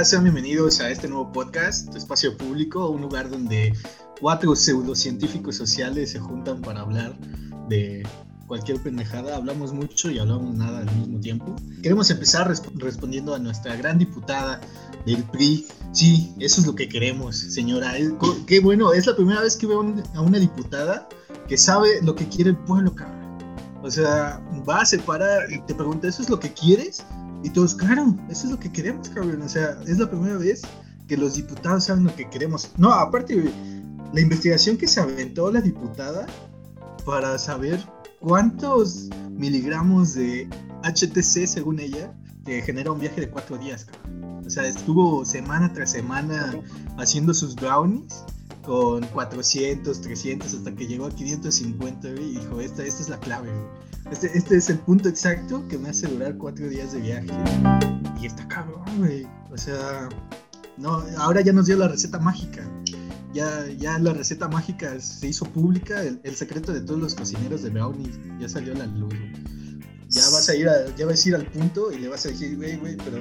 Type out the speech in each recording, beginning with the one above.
banda? Sean bienvenidos a este nuevo podcast, Espacio Público, un lugar donde cuatro pseudocientíficos sociales se juntan para hablar de cualquier pendejada. Hablamos mucho y hablamos nada al mismo tiempo. Queremos empezar respondiendo a nuestra gran diputada del PRI. Sí, eso es lo que queremos, señora. Qué bueno, es la primera vez que veo a una diputada que sabe lo que quiere el pueblo, cabrón. O sea, va a separar y te pregunta, ¿eso es lo que quieres? Y todos, claro, eso es lo que queremos, cabrón. O sea, es la primera vez que los diputados saben lo que queremos. No, aparte, la investigación que se aventó la diputada para saber cuántos miligramos de HTC, según ella, que genera un viaje de cuatro días, cabrón. O sea, estuvo semana tras semana haciendo sus brownies con 400, 300, hasta que llegó a 550, y dijo, esta, esta es la clave, Este, este es el punto exacto que me hace durar cuatro días de viaje. Y está cabrón, güey. O sea, no, ahora ya nos dio la receta mágica. Ya, ya la receta mágica se hizo pública, el, secreto de todos los cocineros de brownies ya salió a la luz. Ya vas a ir ya vas a ir al punto y le vas a decir, güey, güey, pero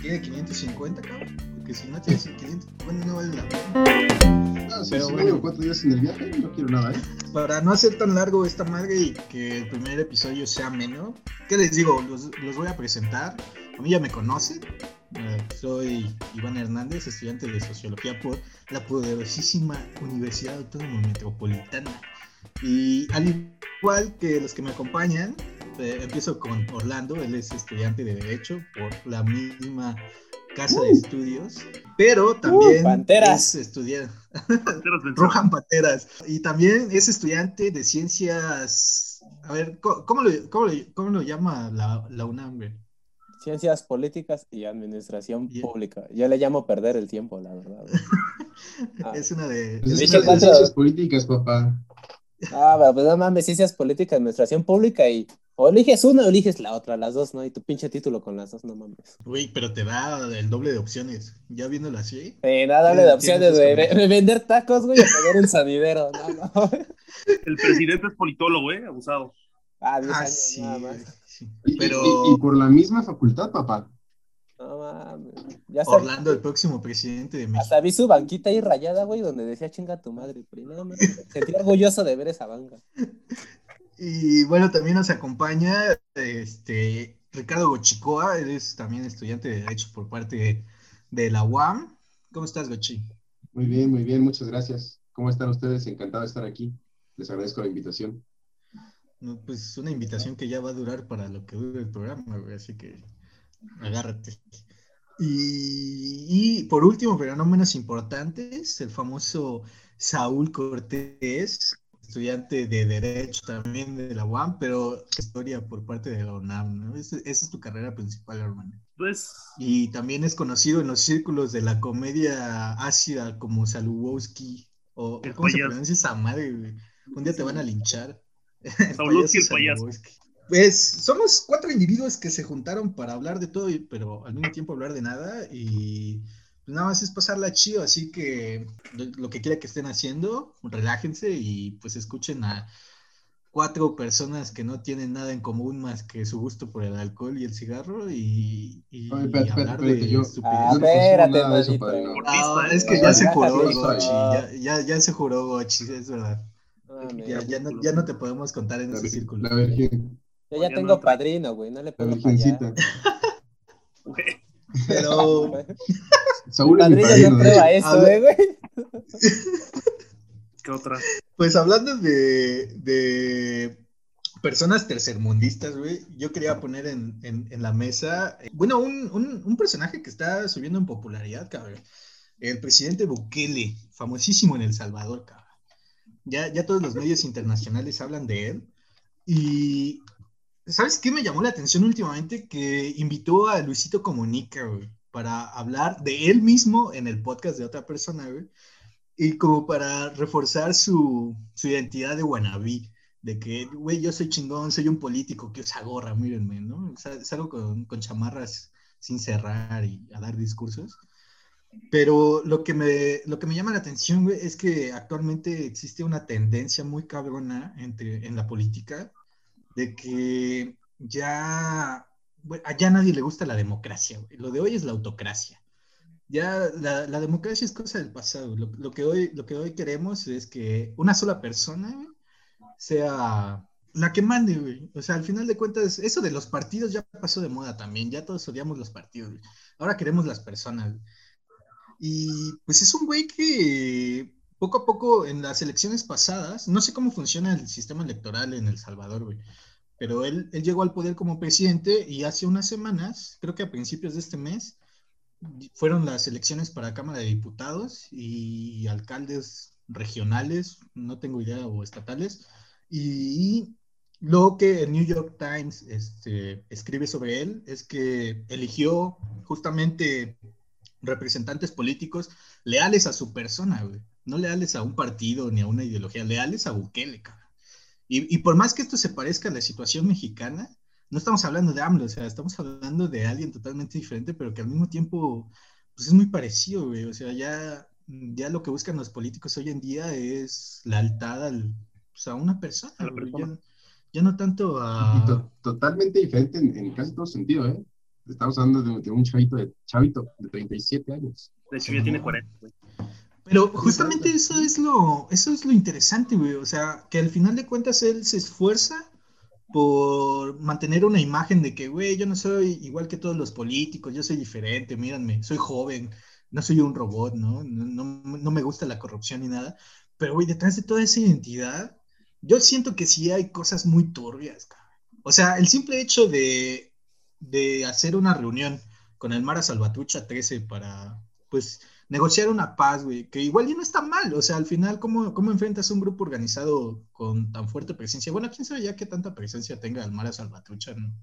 tiene 550, cabrón. Porque si no tiene 500, bueno, no vale la pena. Ah, pero bueno, cuatro días en el viaje, no quiero nada, ¿eh? Para no hacer tan largo esta madre y que el primer episodio sea menos, ¿qué les digo? Los, voy a presentar. A mí ya me conocen. Eh, soy Iván Hernández, estudiante de Sociología por la poderosísima Universidad Autónoma Metropolitana. Y al igual que los que me acompañan, eh, empiezo con Orlando, él es estudiante de Derecho por la misma casa de estudios, pero también es estudiante. Rojan Panteras. Y también es estudiante de ciencias. A ver, ¿cómo, lo, cómo lo, llama la, la UNAM? Ciencias políticas y administración pública. Yo le llamo perder el tiempo, la verdad. es una de. Pues es una de ciencias políticas, papá. Ah, pero pues no mames, ciencias políticas, administración pública y o eliges una o eliges la otra, las dos, ¿no? Y tu pinche título con las dos, no mames. Uy, pero te da el doble de opciones. ¿Ya viéndolo así? Sí, da doble de opciones, güey. De, vender tacos, güey, o poner un sanidero, no, no. El presidente es politólogo, ¿eh? Abusado. Ah, ah sí, Pero... Y, por la misma facultad, papá. No mames. Ya Orlando, el próximo presidente de México. Hasta vi su banquita ahí rayada, güey, donde decía chinga tu madre. Pero no, mames. Sentí orgulloso de ver esa banca. Y bueno, también nos acompaña este, Ricardo Gochicoa, él es también estudiante de Derecho por parte de, la UAM. ¿Cómo estás, Gochi? Muy bien, muy bien, muchas gracias. ¿Cómo están ustedes? Encantado de estar aquí. Les agradezco la invitación. pues una invitación que ya va a durar para lo que dure el programa, así que agárrate. Y, y, por último, pero no menos importante, es el famoso Saúl Cortés, estudiante de Derecho también de la UAM, pero historia por parte de la UNAM, ¿no? Esa, es tu carrera principal, hermano. Pues... Y también es conocido en los círculos de la comedia ácida como Salubowski, o ¿cómo se pronuncia esa madre, Un día te van a linchar. Salubowski el payaso. Pues somos cuatro individuos que se juntaron para hablar de todo, pero al mismo tiempo hablar de nada y pues nada más es pasarla chido, así que lo que quiera que estén haciendo, relájense y pues escuchen a cuatro personas que no tienen nada en común más que su gusto por el alcohol y el cigarro y, y, hablar de yo, ah, espérate, no, es que ya se juró Gochi, ya, ya, ya, se juró Gochi, es verdad. Ah, ya, ya, no, ya no te podemos contar en ese círculo. La Virgen. Yo ya tengo padrino, güey, no le puedo fallar. Pero... Saúl es mi padrino, ¿eh, güey? ¿Qué otra? Pues hablando de, de personas tercermundistas, güey, yo quería poner en, en, la mesa, bueno, un, un, un, personaje que está subiendo en popularidad, cabrón. El presidente Bukele, famosísimo en El Salvador, cabrón. Ya, ya todos los medios internacionales hablan de él. Y, ¿sabes qué me llamó la atención últimamente? Que invitó a Luisito Comunica, güey para hablar de él mismo en el podcast de otra persona, güey, y como para reforzar su, su identidad de wannabe, de que, güey, yo soy chingón, soy un político que usa gorra, mírenme, ¿no? Salgo con, con chamarras sin cerrar y a dar discursos. Pero lo que me, lo que me llama la atención, güey, es que actualmente existe una tendencia muy cabrona entre, en la política de que ya allá a nadie le gusta la democracia, Lo de hoy es la autocracia. ya la, democracia es cosa del pasado. Lo, que hoy, lo que hoy queremos es que una sola persona güey, sea la que mande, güey. O sea, al final de cuentas, eso de los partidos ya pasó de moda también. Ya todos odiamos los partidos, güey. Ahora queremos las personas. Güey. Y pues es un güey que poco a poco en las elecciones pasadas, no sé cómo funciona el sistema electoral en El Salvador, güey, pero él, llegó al poder como presidente y hace unas semanas, creo que a principios de este mes, fueron las elecciones para Cámara de Diputados y alcaldes regionales, no tengo idea, o estatales, y lo que el New York Times este, escribe sobre él es que eligió justamente representantes políticos leales a su persona. No leales a un partido ni a una ideología, leales a Bukele. Y, y, por más que esto se parezca a la situación mexicana, no estamos hablando de AMLO, o sea, estamos hablando de alguien totalmente diferente, pero que al mismo tiempo, pues es muy parecido, güey. O sea, ya, ya lo que buscan los políticos hoy en día es lealtad al, pues, a una persona, A la persona. Ya, ya, no tanto Y a... to- totalmente diferente en, en casi todo sentido, ¿eh? Estamos hablando de, de un chavito de, chavito de 37 años. De hecho, ya tiene 40, güey. Pero justamente eso es lo, eso es lo interesante, güey. O sea, que al final de cuentas él se esfuerza por mantener una imagen de que, güey, yo no soy igual que todos los políticos, yo soy diferente, míranme, soy joven, no soy un robot, ¿no? No, no, no me gusta la corrupción ni nada. Pero, güey, detrás de toda esa identidad, yo siento que sí hay cosas muy turbias, cabrón. O sea, el simple hecho de, de hacer una reunión con el Mara Salvatrucha 13 para, pues, negociar una paz, güey, que igual ya no está mal, o sea, al final, ¿cómo, ¿cómo enfrentas a un grupo organizado con tan fuerte presencia? Bueno, quién sabe ya qué tanta presencia tenga el Mara Salvatrucha en,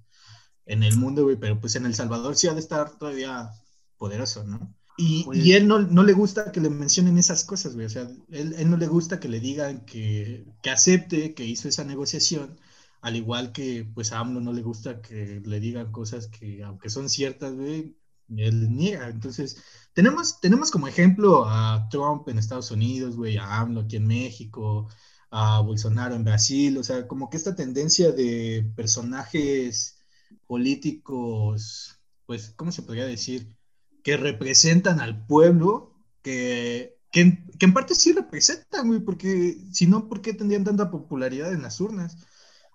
en el mundo, güey, pero pues en El Salvador sí ha de estar todavía poderoso, ¿no? Y, Pues- y él no, no le gusta que le mencionen esas cosas, güey, o sea, él, él no le gusta que le digan que, que acepte que hizo esa negociación, al igual que pues a AMLO no le gusta que le digan cosas que aunque son ciertas, güey, él niega. Entonces, tenemos, tenemos como ejemplo a Trump en Estados Unidos, güey, a AMLO aquí en México, a Bolsonaro en Brasil, o sea, como que esta tendencia de personajes políticos, pues, ¿cómo se podría decir? Que representan al pueblo, que, que, en, que en parte sí representan, güey, porque si no, ¿por qué tendrían tanta popularidad en las urnas?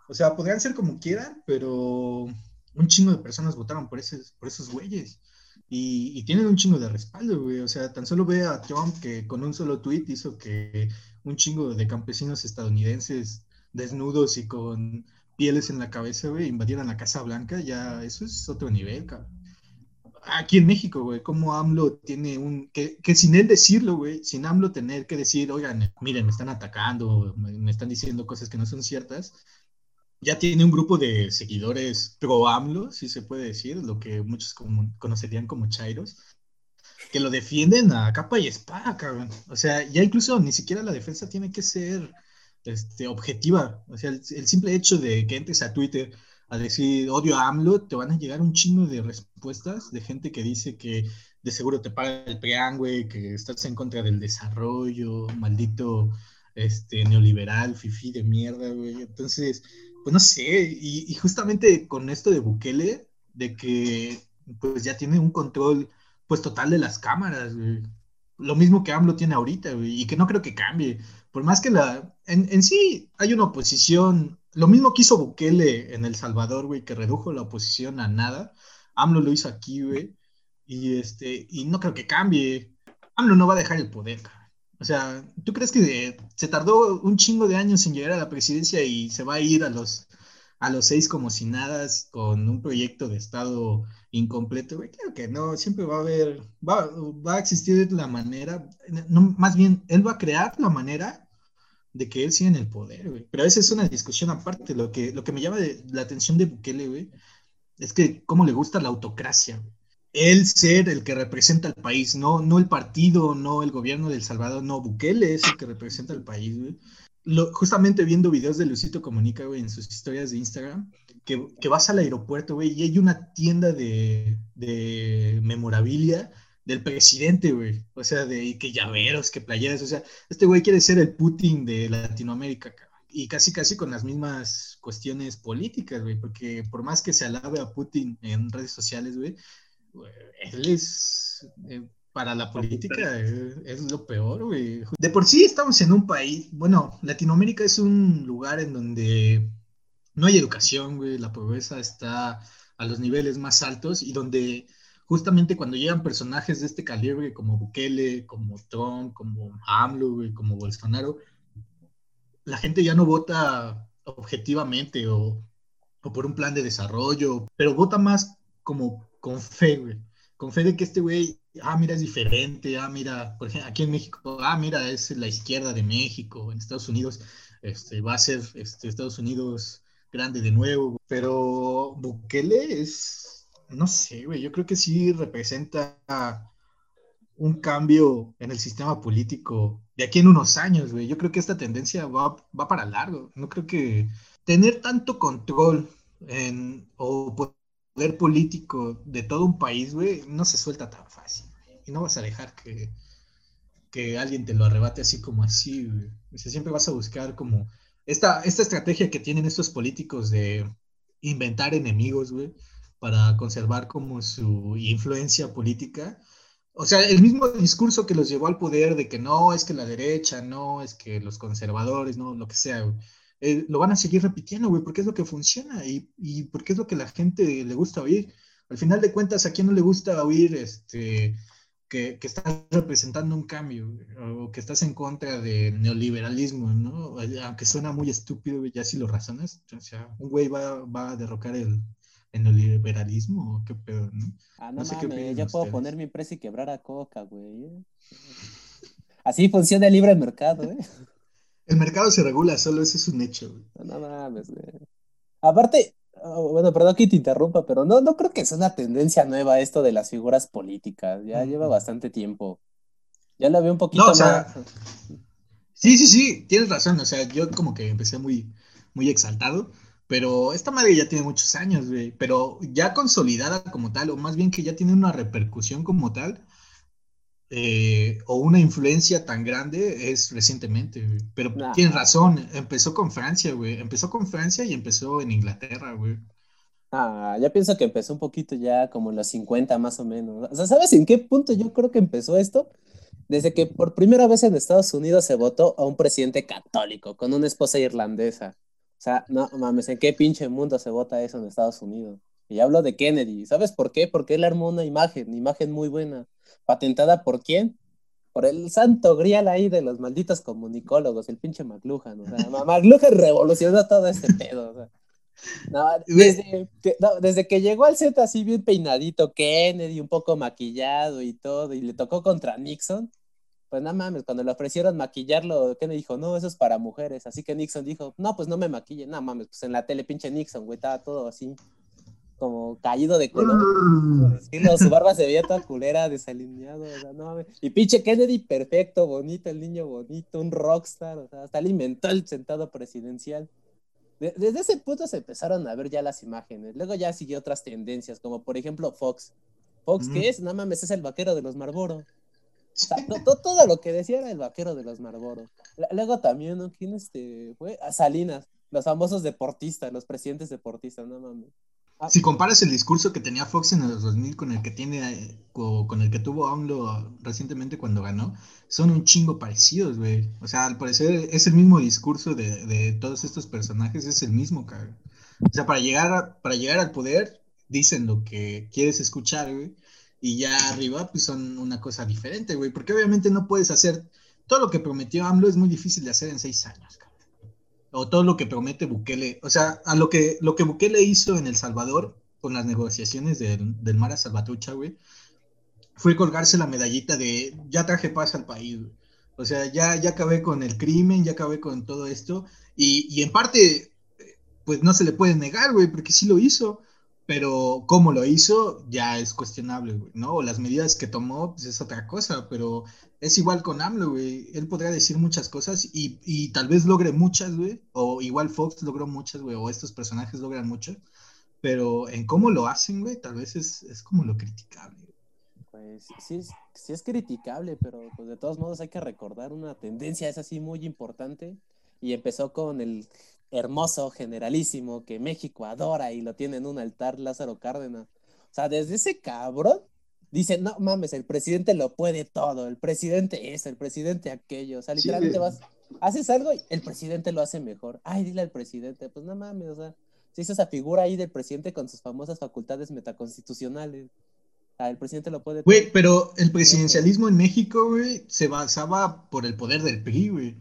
O sea, podrían ser como quieran, pero un chingo de personas votaron por, ese, por esos güeyes. Y, y, tienen un chingo de respaldo, güey. O sea, tan solo ve a Trump que con un solo tweet hizo que un chingo de campesinos estadounidenses desnudos y con pieles en la cabeza, güey, invadieran la Casa Blanca. Ya, eso es otro nivel, cabrón. Aquí en México, güey, como AMLO tiene un. Que, que sin él decirlo, güey, sin AMLO tener que decir, oigan, miren, me están atacando, me, me están diciendo cosas que no son ciertas, ya tiene un grupo de seguidores pro AMLO, si se puede decir, lo que muchos conocerían como chairos, que lo defienden a capa y espada, cabrón. O sea, ya incluso ni siquiera la defensa tiene que ser este, objetiva. O sea, el, el, simple hecho de que entres a Twitter a decir odio a AMLO, te van a llegar un chingo de respuestas de gente que dice que de seguro te paga el PRIAN, güey, que estás en contra del desarrollo, maldito este, neoliberal, fifí de mierda, güey. Entonces, pues no sé, y, justamente con esto de Bukele, de que pues ya tiene un control pues total de las cámaras, güey. Lo mismo que AMLO tiene ahorita, güey, y que no creo que cambie. Por más que la... En, en, sí hay una oposición, lo mismo que hizo Bukele en El Salvador, güey, que redujo la oposición a nada. AMLO lo hizo aquí, güey, y, este, y no creo que cambie. AMLO no va a dejar el poder, cabrón. O sea, ¿tú crees que se tardó un chingo de años en llegar a la presidencia y se va a ir a los, a los seis como si nada con un proyecto de Estado incompleto? Güey, claro que no, siempre va a haber, va, va, a existir la manera, no, más bien, él va a crear la manera de que él siga en el poder, güey. Pero esa es una discusión aparte. Lo que, lo que me llama la atención de Bukele, güey, es que cómo le gusta la autocracia, güey él ser el que representa al país, no, no el partido, no el gobierno de El Salvador, no, Bukele es el que representa al país, güey. Justamente viendo videos de Lucito Comunica, güey, en sus historias de Instagram, que, vas al aeropuerto, güey, y hay una tienda de, de memorabilia del presidente, güey. O sea, de que llaveros, que playeras, o sea, este güey quiere ser el Putin de Latinoamérica. Y casi, casi con las mismas cuestiones políticas, güey, porque por más que se alabe a Putin en redes sociales, güey, él es, eh, para la política es, es lo peor, güey. De por sí estamos en un país, bueno, Latinoamérica es un lugar en donde no hay educación, güey, la pobreza está a los niveles más altos y donde justamente cuando llegan personajes de este calibre como Bukele, como Trump, como AMLO, güey, como Bolsonaro, la gente ya no vota objetivamente o, o por un plan de desarrollo, pero vota más como con fe, güey. Con fe de que este güey, ah, mira, es diferente, ah, mira, por ejemplo, aquí en México, ah, mira, es la izquierda de México, en Estados Unidos, este, va a ser este, Estados Unidos grande de nuevo, pero Bukele es, no sé, güey, yo creo que sí representa un cambio en el sistema político de aquí en unos años, güey. Yo creo que esta tendencia va, va para largo. No creo que tener tanto control en, o poder político de todo un país, güey, no se suelta tan fácil. Y no vas a dejar que, que alguien te lo arrebate así como así, güey. O sea, siempre vas a buscar como esta, esta estrategia que tienen estos políticos de inventar enemigos, güey, para conservar como su influencia política. O sea, el mismo discurso que los llevó al poder de que no, es que la derecha, no, es que los conservadores, no, lo que sea, güey. Eh, lo van a seguir repitiendo, güey, porque es lo que funciona y, y porque es lo que la gente le gusta oír. Al final de cuentas, ¿a quién no le gusta oír este, que, que estás representando un cambio güey, o que estás en contra del neoliberalismo, ¿no? Aunque suena muy estúpido, güey, ya si lo razonas, o sea, un güey va, va a derrocar el, el neoliberalismo o qué pedo, ¿no? Ah, no, No sé qué mames, opinan yo puedo ustedes. poner mi precio y quebrar a Coca, güey. Así funciona el libre mercado, ¿eh? El mercado se regula solo, eso es un hecho, güey. No, no mames, güey. Aparte, oh, bueno, perdón que te interrumpa, pero no, no creo que sea una tendencia nueva esto de las figuras políticas. Ya lleva bastante tiempo. Ya la veo un poquito No, o sea, más. Sí, sí, sí, tienes razón, o sea, yo como que empecé muy, muy exaltado, pero esta madre ya tiene muchos años, güey, pero ya consolidada como tal, o más bien que ya tiene una repercusión como tal, eh, o una influencia tan grande es recientemente, güey. Pero Nah. tienes razón, empezó con Francia, güey, empezó con Francia y empezó en Inglaterra, güey. Ah, ya pienso que empezó un poquito ya como en los 50 más o menos. O sea, ¿sabes en qué punto yo creo que empezó esto? Desde que por primera vez en Estados Unidos se votó a un presidente católico con una esposa irlandesa. O sea, no mames, ¿en qué pinche mundo se vota eso en Estados Unidos? Y hablo de Kennedy. ¿Sabes por qué? Porque él armó una imagen, una imagen muy buena. ¿Patentada por quién? Por el santo grial ahí de los malditos comunicólogos, el pinche McLuhan. O sea, McLuhan revolucionó todo este pedo. O sea. No, desde que, no, desde que llegó al set así bien peinadito, Kennedy, un poco maquillado y todo, y le tocó contra Nixon, pues no mames, cuando le ofrecieron maquillarlo, Kennedy dijo, no, eso es para mujeres. Así que Nixon dijo, no, pues no me maquille, no mames, pues en la tele pinche Nixon, güey, estaba todo así, como caído de color. decirlo, su barba se veía toda culera, desalineado, o sea, no. Y pinche Kennedy, perfecto, bonito, el niño bonito, un rockstar, o sea, hasta él inventó el sentado presidencial. De- desde ese punto se empezaron a ver ya las imágenes. Luego ya siguió otras tendencias, como por ejemplo Fox. Fox, Mm. ¿qué es? No mames, es el vaquero de los Marlboro. O sea, to- to- todo lo que decía era el vaquero de los Marlboro. Luego también, ¿no? ¿Quién este fue? A Salinas, los famosos deportistas, los presidentes deportistas, no mames. Si comparas el discurso que tenía Fox en los 2000 con el que tiene, eh, co- con el que tuvo AMLO recientemente cuando ganó, son un chingo parecidos, güey. O sea, al parecer es el mismo discurso de, de todos estos personajes, es el mismo, cabrón. O sea, para llegar, a- para llegar al poder, dicen lo que quieres escuchar, güey. Y ya arriba, pues son una cosa diferente, güey. Porque obviamente no puedes hacer todo lo que prometió AMLO es muy difícil de hacer en seis años, cabrón o todo lo que promete Bukele. O sea, a lo que, lo que Bukele hizo en El Salvador con las negociaciones del, del Mar a Salvatrucha, güey, fue colgarse la medallita de ya traje paz al país. O sea, ya, ya acabé con el crimen, ya acabé con todo esto. Y, y en parte, eh, pues no se le puede negar, güey, porque sí lo hizo. Pero cómo lo hizo ya es cuestionable, güey, ¿no? O las medidas que tomó, pues es otra cosa, pero es igual con AMLO, güey. Él podría decir muchas cosas y, y tal vez logre muchas, güey. O igual Fox logró muchas, güey. O estos personajes logran muchas. Pero en cómo lo hacen, güey, tal vez es, es como lo criticable. Pues sí es, sí es criticable, pero pues de todos modos hay que recordar una tendencia, es así muy importante, y empezó con el hermoso generalísimo que México adora y lo tiene en un altar Lázaro Cárdenas. O sea, desde ese cabrón dicen, no mames, el presidente lo puede todo, el presidente eso, el presidente aquello. O sea, literalmente vas, haces algo y el presidente lo hace mejor. Ay, dile al presidente, pues no mames, o sea, se hizo esa figura ahí del presidente con sus famosas facultades metaconstitucionales. Ah, el presidente lo puede. Güey, pero el presidencialismo en México, güey, se basaba por el poder del PRI, güey.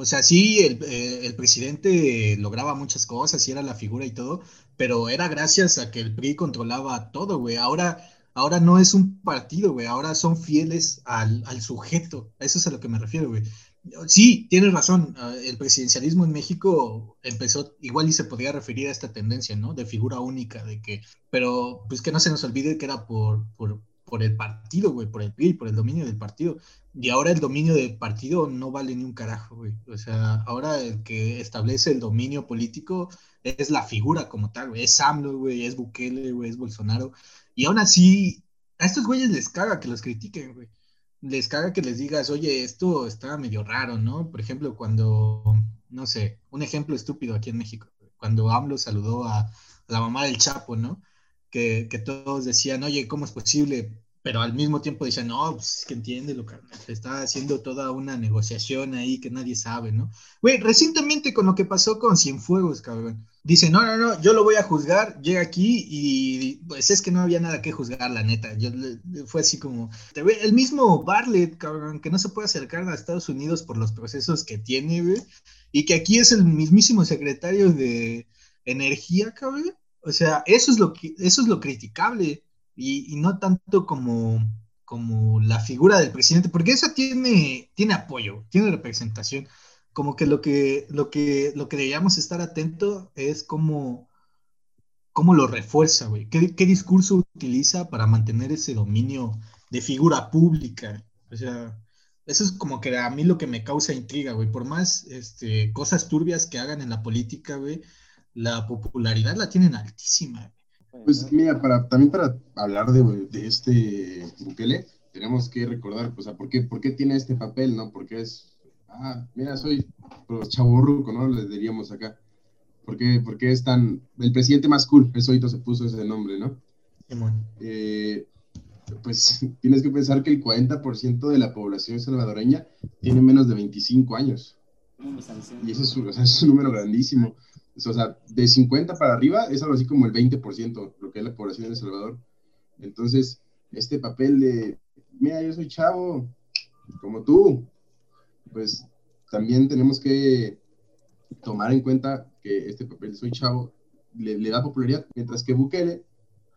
O sea, sí, el, eh, el presidente lograba muchas cosas y era la figura y todo, pero era gracias a que el PRI controlaba todo, güey. Ahora, ahora no es un partido, güey. Ahora son fieles al, al sujeto. Eso es a lo que me refiero, güey. Sí, tienes razón. ah, El presidencialismo en México empezó, igual y se podría referir a esta tendencia, ¿no? De figura única, de que pero pues que no se nos olvide que era por, por el partido, güey, por el PRI, por el dominio del partido. Y ahora el dominio del partido no vale ni un carajo, güey. O sea, ahora el que establece el dominio político es la figura como tal, güey. Es AMLO, güey, es Bukele, güey, es Bolsonaro. Y aún así, a estos güeyes les caga que los critiquen, güey. Les caga que les digas, oye, esto está medio raro, ¿no? Por ejemplo, cuando, no sé, un ejemplo estúpido aquí en México, cuando AMLO saludó a, a la mamá del Chapo, ¿no? Que, todos decían, oye, ¿cómo es posible? Pero al mismo tiempo decían, no, pues es que entiéndelo, carnal, está haciendo toda una negociación ahí que nadie sabe, ¿no? Güey, recientemente con lo que pasó con Cienfuegos, cabrón, dice, no, no, no, yo lo voy a juzgar, llega aquí y pues es que no había nada que juzgar, la neta, yo, fue así como, el mismo Bartlett, cabrón, que no se puede acercar a Estados Unidos por los procesos que tiene, güey, y que aquí es el mismísimo secretario de energía, cabrón, o sea, eso es lo que, eso es lo criticable y, y no tanto como, como la figura del presidente, porque esa tiene, tiene apoyo, tiene representación. Como que lo que, lo que, lo que deberíamos estar atento es cómo, cómo lo refuerza, güey. ¿Qué, qué discurso utiliza para mantener ese dominio de figura pública? O sea, eso es como que a mí lo que me causa intriga, güey. Por más este, cosas turbias que hagan en la política, güey, la popularidad la tienen altísima. Pues mira, para, también para hablar de, de este Bukele, tenemos que recordar, o sea, ¿por qué, por qué tiene este papel, no? Porque es, ah, mira, soy pues, chavorruco, ¿no? Le diríamos acá. ¿Por qué, por qué es tan, el presidente más cool? Eso ahorita se puso ese nombre, ¿no? Eh, pues tienes que pensar que el 40% de la población salvadoreña tiene menos de 25 años. Y ese es, un- o sea, es un número grandísimo. O sea, de 50 para arriba es algo así como el 20%, lo que es la población de El Salvador. Entonces, este papel de, mira, yo soy chavo, como tú, pues también tenemos que tomar en cuenta que este papel de soy chavo le, da popularidad, mientras que Bukele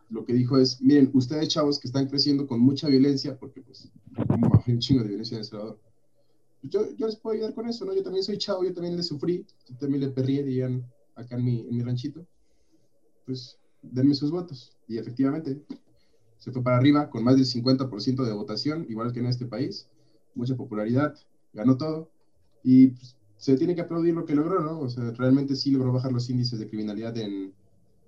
lo que dijo es, miren, ustedes chavos que están creciendo con mucha violencia, porque pues hay un chingo de violencia en El Salvador, yo, yo les puedo ayudar con eso, ¿no? Yo también soy chavo, yo también le sufrí, yo también le perrié, dirían acá en mi, en mi ranchito, pues denme sus votos. Y efectivamente, se fue para arriba con más del 50% de votación, igual que en este país, mucha popularidad, ganó todo, y pues, se tiene que aplaudir lo que logró, ¿no? O sea, realmente sí logró bajar los índices de criminalidad en,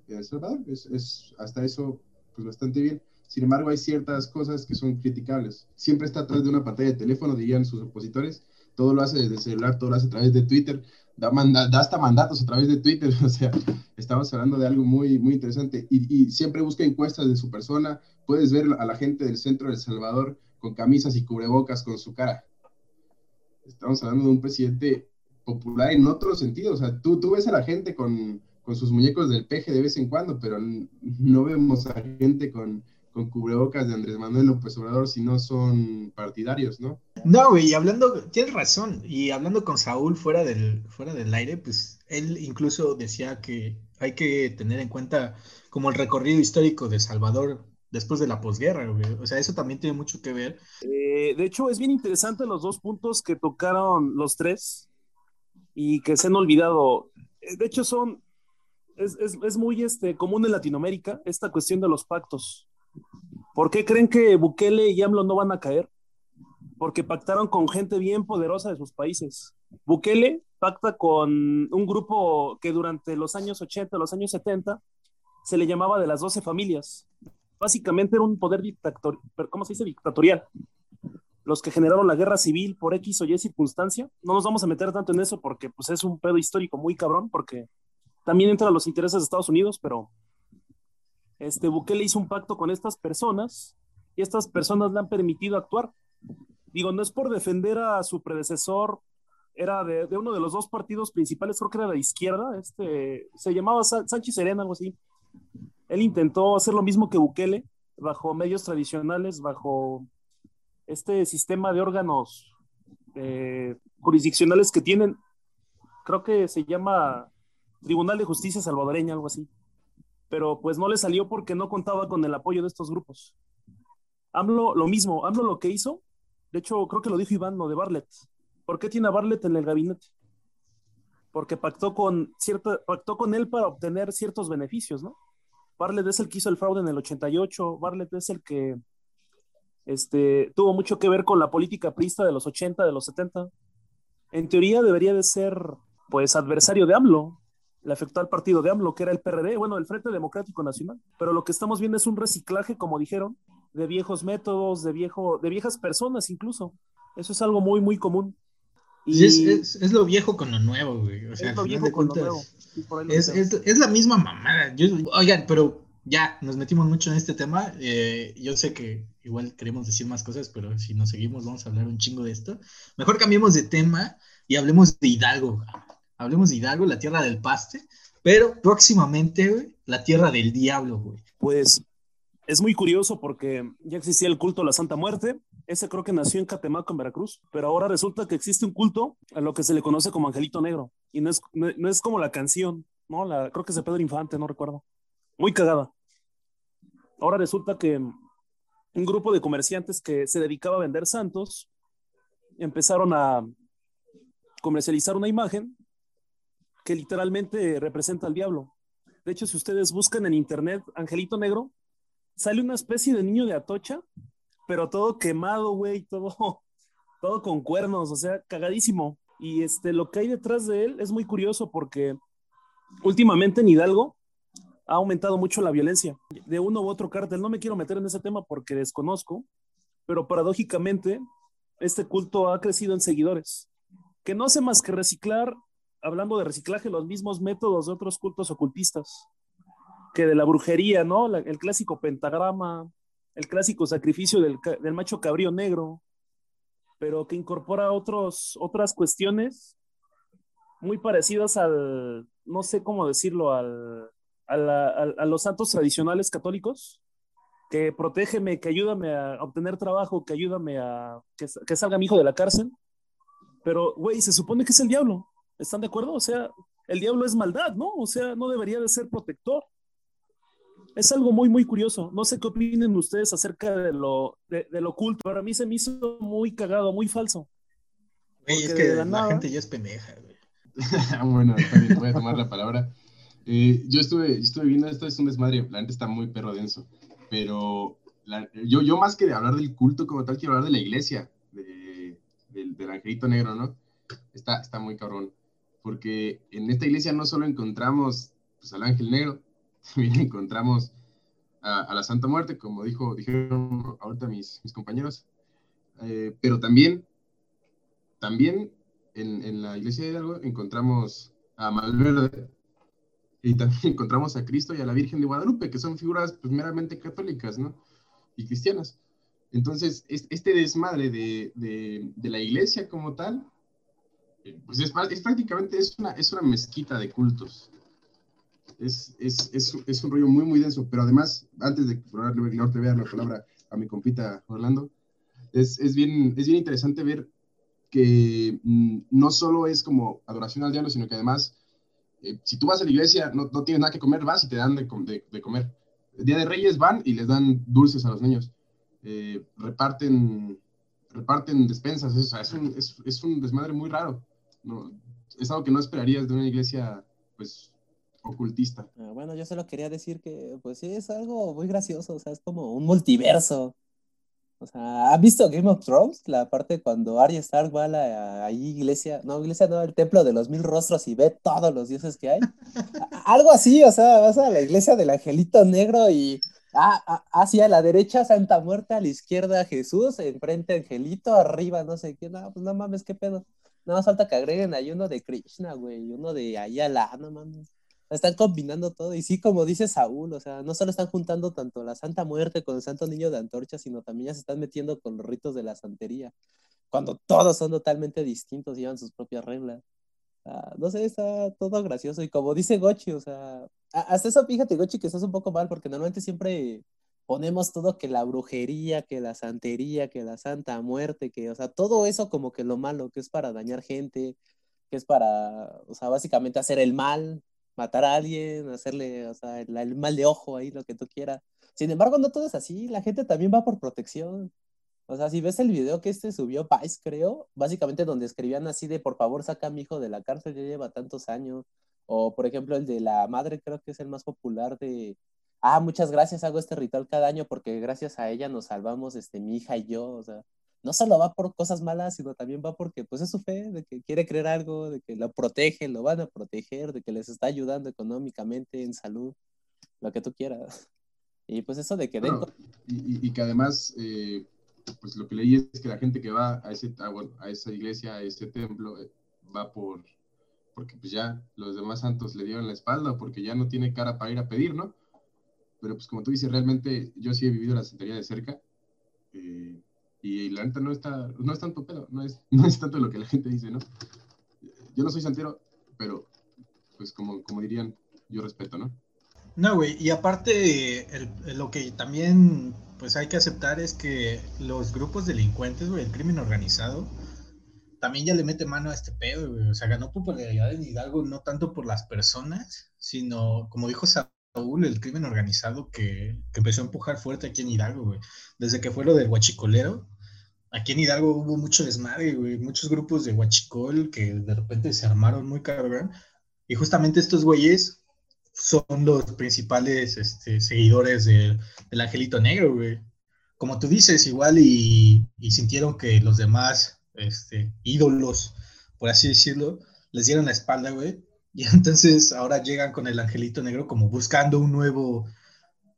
en El Salvador, es, es hasta eso, pues bastante bien. Sin embargo, hay ciertas cosas que son criticables. Siempre está atrás de una pantalla de teléfono, dirían sus opositores. Todo lo hace desde el celular, todo lo hace a través de Twitter. Da, manda- da hasta mandatos a través de Twitter. O sea, estamos hablando de algo muy, muy interesante. Y, y siempre busca encuestas de su persona. Puedes ver a la gente del centro de El Salvador con camisas y cubrebocas con su cara. Estamos hablando de un presidente popular en otro sentido. O sea, tú, tú ves a la gente con, con sus muñecos del peje de vez en cuando, pero no vemos a gente con, con cubrebocas de Andrés Manuel López Obrador si no son partidarios, ¿no? No, güey, y hablando, tienes razón, y hablando con Saúl fuera del, fuera del aire, pues él incluso decía que hay que tener en cuenta como el recorrido histórico de Salvador después de la posguerra, güey. O sea, eso también tiene mucho que ver. Eh, de hecho, es bien interesante los dos puntos que tocaron los tres y que se han olvidado. Eh, De hecho, son. Es, es- es muy este, común en Latinoamérica esta cuestión de los pactos. ¿Por qué creen que Bukele y AMLO no van a caer? Porque pactaron con gente bien poderosa de sus países. Bukele pacta con un grupo que durante los años 80, los años 70, se le llamaba de las 12 familias. Básicamente era un poder dictatorial, ¿cómo se dice? Dictatorial. Los que generaron la guerra civil por X o Y circunstancia. No nos vamos a meter tanto en eso porque pues, es un pedo histórico muy cabrón, porque también entra a los intereses de Estados Unidos, pero este Bukele hizo un pacto con estas personas y estas personas le han permitido actuar. Digo, no es por defender a su predecesor, era de, uno de los dos partidos principales, creo que era de izquierda, este, se llamaba Sánchez Serena, algo así. Él intentó hacer lo mismo que Bukele, bajo medios tradicionales, bajo este sistema de órganos eh, jurisdiccionales que tienen, creo que se llama Tribunal de Justicia Salvadoreña, algo así. Pero pues no le salió porque no contaba con el apoyo de estos grupos. AMLO lo mismo, AMLO lo que hizo, de hecho creo que lo dijo Iván, lo de Barlet. ¿Por qué tiene a Barlet en el gabinete? Porque pactó con, cierta, pactó con él para obtener ciertos beneficios, ¿no? Barlet es el que hizo el fraude en el 88, Barlet es el que este, tuvo mucho que ver con la política prista de los 80, de los 70. En teoría debería de ser, pues, adversario de AMLO, le afectó al partido de AMLO, que era el PRD, bueno, el Frente Democrático Nacional. Pero lo que estamos viendo es un reciclaje, como dijeron, de viejos métodos, de, viejo, de viejas personas incluso. Eso es algo muy, muy común. Y es, es, lo viejo con lo nuevo, güey. O sea, es lo viejo con lo nuevo. Es, es, la misma mamada. oigan, pero ya nos metimos mucho en este tema. Eh, yo sé que igual queremos decir más cosas, pero si nos seguimos vamos a hablar un chingo de esto. Mejor cambiemos de tema y hablemos de Hidalgo. Hablemos de Hidalgo, la tierra del paste, pero próximamente, la tierra del diablo, güey. Pues es muy curioso porque ya existía el culto a la Santa Muerte. Ese creo que nació en Catemaco, en Veracruz, pero ahora resulta que existe un culto a lo que se le conoce como Angelito Negro. Y no es, no, es como la canción, ¿no? Creo que es de Pedro Infante, no recuerdo. Muy cagada. Ahora resulta que un grupo de comerciantes que se dedicaba a vender santos empezaron a comercializar una imagen que literalmente representa al diablo. De hecho, si ustedes buscan en internet Angelito Negro, sale una especie de niño de Atocha, pero todo quemado, güey, todo, todo con cuernos, o sea, cagadísimo. Y este, lo que hay detrás de él es muy curioso porque últimamente en Hidalgo ha aumentado mucho la violencia de uno u otro cártel. No me quiero meter en ese tema porque desconozco, pero paradójicamente este culto ha crecido en seguidores, que no hace más que reciclar hablando de reciclaje, los mismos métodos de otros cultos ocultistas, que de la brujería, ¿no? el clásico pentagrama, el clásico sacrificio del, macho cabrío negro, pero que incorpora otros, otras cuestiones muy parecidas al, no sé cómo decirlo, al, a, los santos tradicionales católicos, que protégeme, que ayúdame a obtener trabajo, que ayúdame a que salga mi hijo de la cárcel. Pero, güey, se supone que es el diablo. ¿Están de acuerdo? O sea, el diablo es maldad, ¿no? O sea, no debería de ser protector. Es algo muy, muy curioso. No sé qué opinen ustedes acerca de lo, de, lo oculto. Para mí se me hizo muy cagado, muy falso. Güey, es que la, gente ya es pendeja, güey. bueno, también voy a tomar la palabra. Eh, yo estuve, estuve viendo esto, es un desmadre, la gente está muy perro denso, pero yo, yo más que de hablar del culto como tal, quiero hablar de la iglesia, de, del angelito negro, ¿no? Está, está muy cabrón porque en esta iglesia no solo encontramos pues, al ángel negro, también encontramos a, la Santa Muerte, como dijo, dijeron ahorita mis, mis compañeros, eh, pero también, también en, en, la iglesia de Hidalgo encontramos a Malverde y también encontramos a Cristo y a la Virgen de Guadalupe, que son figuras pues, meramente católicas, ¿no? Y cristianas. Entonces, este desmadre de, de, de la iglesia como tal, pues es, prácticamente es una, es una mezquita de cultos. Es, es, es, un rollo muy, muy denso, pero además, antes de darle la palabra a mi compita Orlando, es, bien, es bien interesante ver que mm, no solo es como adoración al diablo, sino que además, eh, si tú vas a la iglesia, no, no, tienes nada que comer, vas y te dan de, de, comer. El Día de Reyes van y les dan dulces a los niños. Eh, reparten, reparten despensas, es, un, es, es un desmadre muy raro es algo que no esperarías de una iglesia, pues, ocultista. Ah, bueno, yo solo quería decir que, pues sí, es algo muy gracioso, o sea, es como un multiverso. O sea, ¿has visto Game of Thrones? La parte cuando Arya Stark va a la iglesia, no, iglesia no, el templo de los mil rostros y ve todos los dioses que hay. algo así, o sea, vas a la iglesia del angelito negro y ah, ah, hacia la derecha Santa Muerte, a la izquierda Jesús, enfrente Angelito, arriba no sé qué, no, pues no mames, qué pedo. No más falta que agreguen ahí uno de Krishna, güey, uno de Ayala, no mames. Están combinando todo. Y sí, como dice Saúl, o sea, no solo están juntando tanto la Santa Muerte con el Santo Niño de Antorcha, sino también ya se están metiendo con los ritos de la santería. Cuando todos son totalmente distintos, llevan sus propias reglas. no sé, está todo gracioso. Y como dice Gochi, o sea, hasta eso, fíjate, Gochi, que estás un poco mal, porque normalmente siempre ponemos todo que la brujería, que la santería, que la santa muerte, que, o sea, todo eso como que lo malo, que es para dañar gente, que es para, o sea, básicamente hacer el mal, matar a alguien, hacerle, o sea, el, mal de ojo ahí, lo que tú quieras. Sin embargo, no todo es así, la gente también va por protección. O sea, si ves el video que este subió Vice, creo, básicamente donde escribían así de por favor saca a mi hijo de la cárcel, ya lleva tantos años. O por ejemplo el de la madre, creo que es el más popular de, ah, muchas gracias, hago este ritual cada año porque gracias a ella nos salvamos, este, mi hija y yo, o sea, no solo va por cosas malas, sino también va porque pues es su fe, de que quiere creer algo, de que lo protege, lo van a proteger, de que les está ayudando económicamente, en salud, lo que tú quieras. Y pues eso de que... y, que además, eh, pues lo que leí es que la gente que va a, ese, a, esa iglesia, a ese templo, eh, va por, porque pues ya los demás santos le dieron la espalda, porque ya no tiene cara para ir a pedir, ¿no? Pero pues como tú dices, realmente yo sí he vivido la santería de cerca. Eh, y la neta no está, no es tanto pedo, no es, no es tanto lo que la gente dice, ¿no? Yo no soy santero, pero pues como, como dirían, yo respeto, ¿no? No, güey, y aparte lo que también pues hay que aceptar es que los grupos delincuentes, güey, el crimen organizado, también ya le mete mano a este pedo, güey. O sea, ganó popularidad en Hidalgo no tanto por las personas, sino, como dijo Saúl, el crimen organizado que, que empezó a empujar fuerte aquí en Hidalgo. Desde que fue lo del huachicolero, aquí en Hidalgo hubo mucho desmadre, muchos grupos de huachicol que de repente se armaron muy cabrón. Y justamente estos güeyes son los principales este, seguidores del Angelito Negro. Como tú dices, igual y, sintieron que los demás este, ídolos, por así decirlo, les dieron la espalda, güey. Y entonces ahora llegan con el Angelito Negro como buscando un nuevo,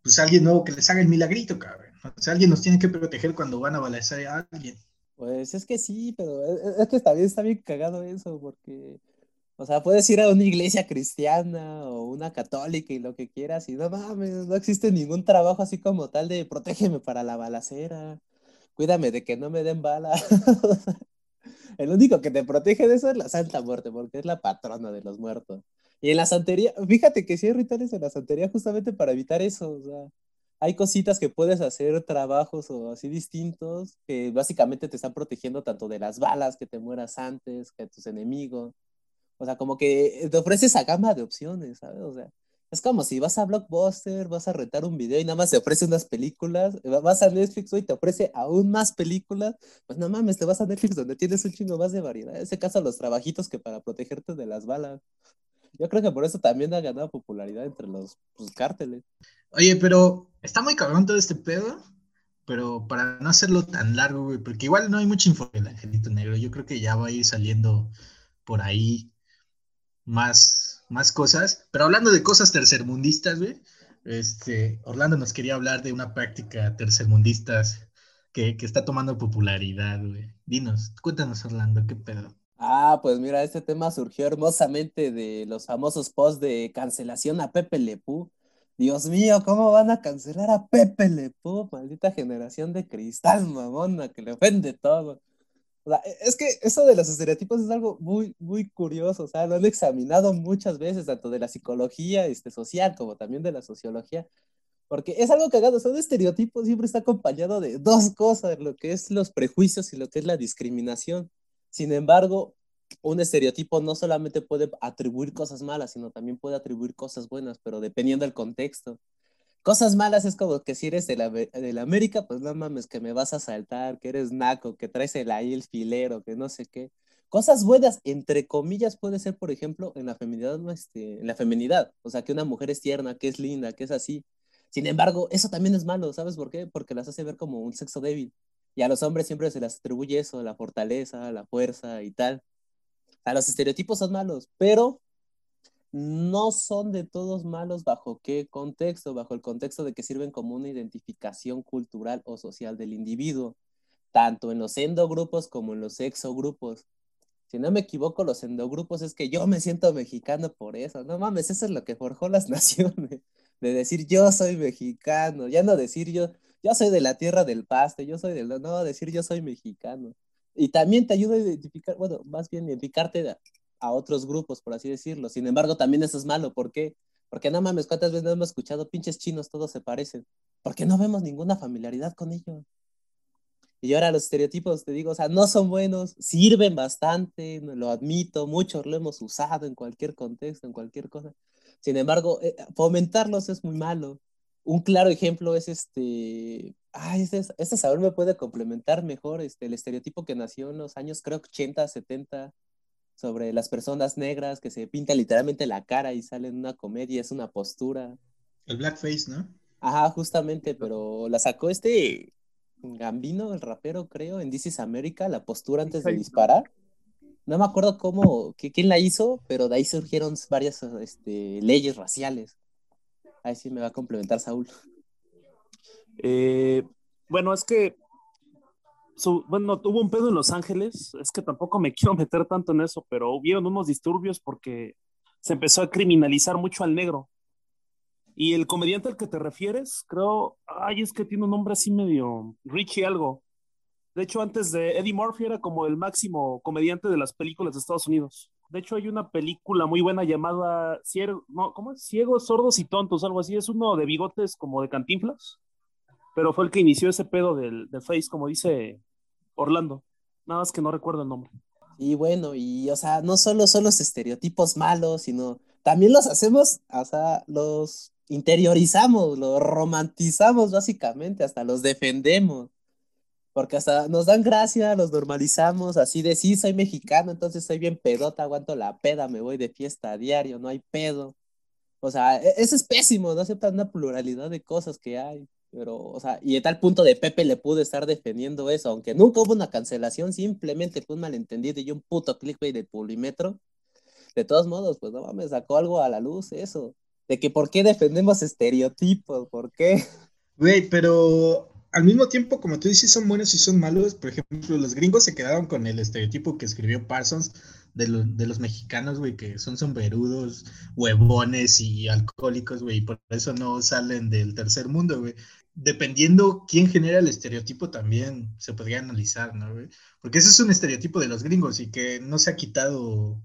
pues alguien nuevo que les haga el milagrito, cabrón. O sea, alguien nos tiene que proteger cuando van a balasear a alguien. Pues es que sí, pero es, que bien, está bien cagado eso, porque, o sea, puedes ir a una iglesia cristiana o una católica y lo que quieras, y no mames, no existe ningún trabajo así como tal de protégeme para la balacera, cuídame de que no me den bala. El único que te protege de eso es la Santa Muerte, porque es la patrona de los muertos. Y en la santería, fíjate que sí hay rituales en la santería justamente para evitar eso, o sea, hay cositas que puedes hacer, trabajos o así distintos, que básicamente te están protegiendo tanto de las balas, que te mueras antes, que tus enemigos. O sea, como que te ofrece esa gama de opciones, ¿sabes? O sea, es como si vas a Blockbuster, vas a rentar un video y nada más te ofrece unas películas, vas a Netflix y te ofrece aún más películas, pues no mames, te vas a Netflix donde tienes un chingo más de variedad. En ese caso, los trabajitos que para protegerte de las balas. Yo creo que por eso también ha ganado popularidad entre los pues, cárteles. Oye, pero está muy cabrón todo este pedo, pero para no hacerlo tan largo, güey, porque igual no hay mucha info del Angelito Negro, yo creo que ya va a ir saliendo por ahí más, más cosas, pero hablando de cosas tercermundistas, güey, este, Orlando nos quería hablar de una práctica tercermundista que, que está tomando popularidad, güey. Dinos, cuéntanos, Orlando, qué pedo. Ah, pues mira, este tema surgió hermosamente de los famosos posts de cancelación a Pepe Lepú. Dios mío, ¿cómo van a cancelar a Pepe Lepú? Maldita generación de cristal, mamona, que le ofende todo. O sea, e, es que eso de los estereotipos es algo muy, muy curioso. O sea, lo han examinado muchas veces, tanto de la psicología este, social como también de la sociología. Porque es algo cagado, un estereotipo siempre está acompañado de dos cosas, lo que es los prejuicios y lo que es la discriminación. Sin embargo, un estereotipo no solamente puede atribuir cosas malas, sino también puede atribuir cosas buenas, pero dependiendo del contexto. Cosas malas es como que si eres de la, de la América, pues no mames, que me vas a saltar, que eres naco, que traes el ahí el filero, que no sé qué. Cosas buenas, entre comillas, puede ser, por ejemplo, en la feminidad, este, en la feminidad. O sea, que una mujer es tierna, que es linda, que es así. Sin embargo, eso también es malo, ¿sabes por qué? Porque las hace ver como un sexo débil. Y a los hombres siempre se les atribuye eso, la fortaleza, la fuerza y tal. A los estereotipos son malos, pero no son de todos malos bajo qué contexto, bajo el contexto de que sirven como una identificación cultural o social del individuo, tanto en los endogrupos como en los exogrupos. Si no me equivoco, los endogrupos es que yo me siento mexicano por eso. No mames, eso es lo que forjó las naciones. De decir yo soy mexicano, ya no decir yo, yo soy de la tierra del paste, yo soy del. No, decir yo soy mexicano. Y también te ayuda a identificar, bueno, más bien identificarte a, otros grupos, por así decirlo. Sin embargo, también eso es malo. ¿Por qué? Porque no mames, ¿cuántas veces hemos escuchado pinches chinos, todos se parecen? Porque no vemos ninguna familiaridad con ellos. Y ahora los estereotipos, te digo, o sea, no son buenos, sirven bastante, lo admito, muchos lo hemos usado en cualquier contexto, en cualquier cosa. Sin embargo, eh, fomentarlos es muy malo. Un claro ejemplo es este, ay, este, este saber me puede complementar mejor, este, el estereotipo que nació en los años, creo, 80, 70, sobre las personas negras que se pinta literalmente la cara y sale en una comedia, es una postura. El blackface, ¿no? Ajá, justamente, pero la sacó este Gambino, el rapero, creo, en This is America, la postura antes de disparar. No me acuerdo cómo, que, quién la hizo, pero de ahí surgieron varias este, leyes raciales. Ahí sí me va a complementar Saúl. Eh, bueno, es que, bueno, tuvo un pedo en Los Ángeles, es que tampoco me quiero meter tanto en eso, pero hubieron unos disturbios porque se empezó a criminalizar mucho al negro. Y el comediante al que te refieres, creo, ay, es que tiene un nombre así medio Richie algo. De hecho, antes de Eddie Murphy era como el máximo comediante de las películas de Estados Unidos. De hecho, hay una película muy buena llamada Ciego, no, ¿cómo es? Ciegos, sordos y tontos, algo así. Es uno de bigotes como de cantinflas, pero fue el que inició ese pedo del, del Face, como dice Orlando. Nada más que no recuerdo el nombre. Y bueno, y o sea, no solo son los estereotipos malos, sino también los hacemos, o sea, los interiorizamos, los romantizamos básicamente, hasta los defendemos. Porque hasta nos dan gracia, los normalizamos, así de sí, soy mexicano, entonces soy bien pedota, aguanto la peda, me voy de fiesta a diario, no hay pedo. O sea, e-, eso es pésimo, no aceptan una pluralidad de cosas que hay. Pero, o sea, y de tal punto de Pepe le pude estar defendiendo eso, aunque nunca hubo una cancelación, simplemente fue un malentendido y un puto clickbait del publimetro. De todos modos, pues no me sacó algo a la luz eso de que por qué defendemos estereotipos, por qué. Güey, pero al mismo tiempo, como tú dices, son buenos y son malos. Por ejemplo, los gringos se quedaron con el estereotipo que escribió Parsons de, los mexicanos, güey, que son sombrerudos, huevones y alcohólicos, güey, y por eso no salen del tercer mundo, güey. Dependiendo quién genera el estereotipo también se podría analizar, ¿no, güey? Porque ese es un estereotipo de los gringos y que no se ha quitado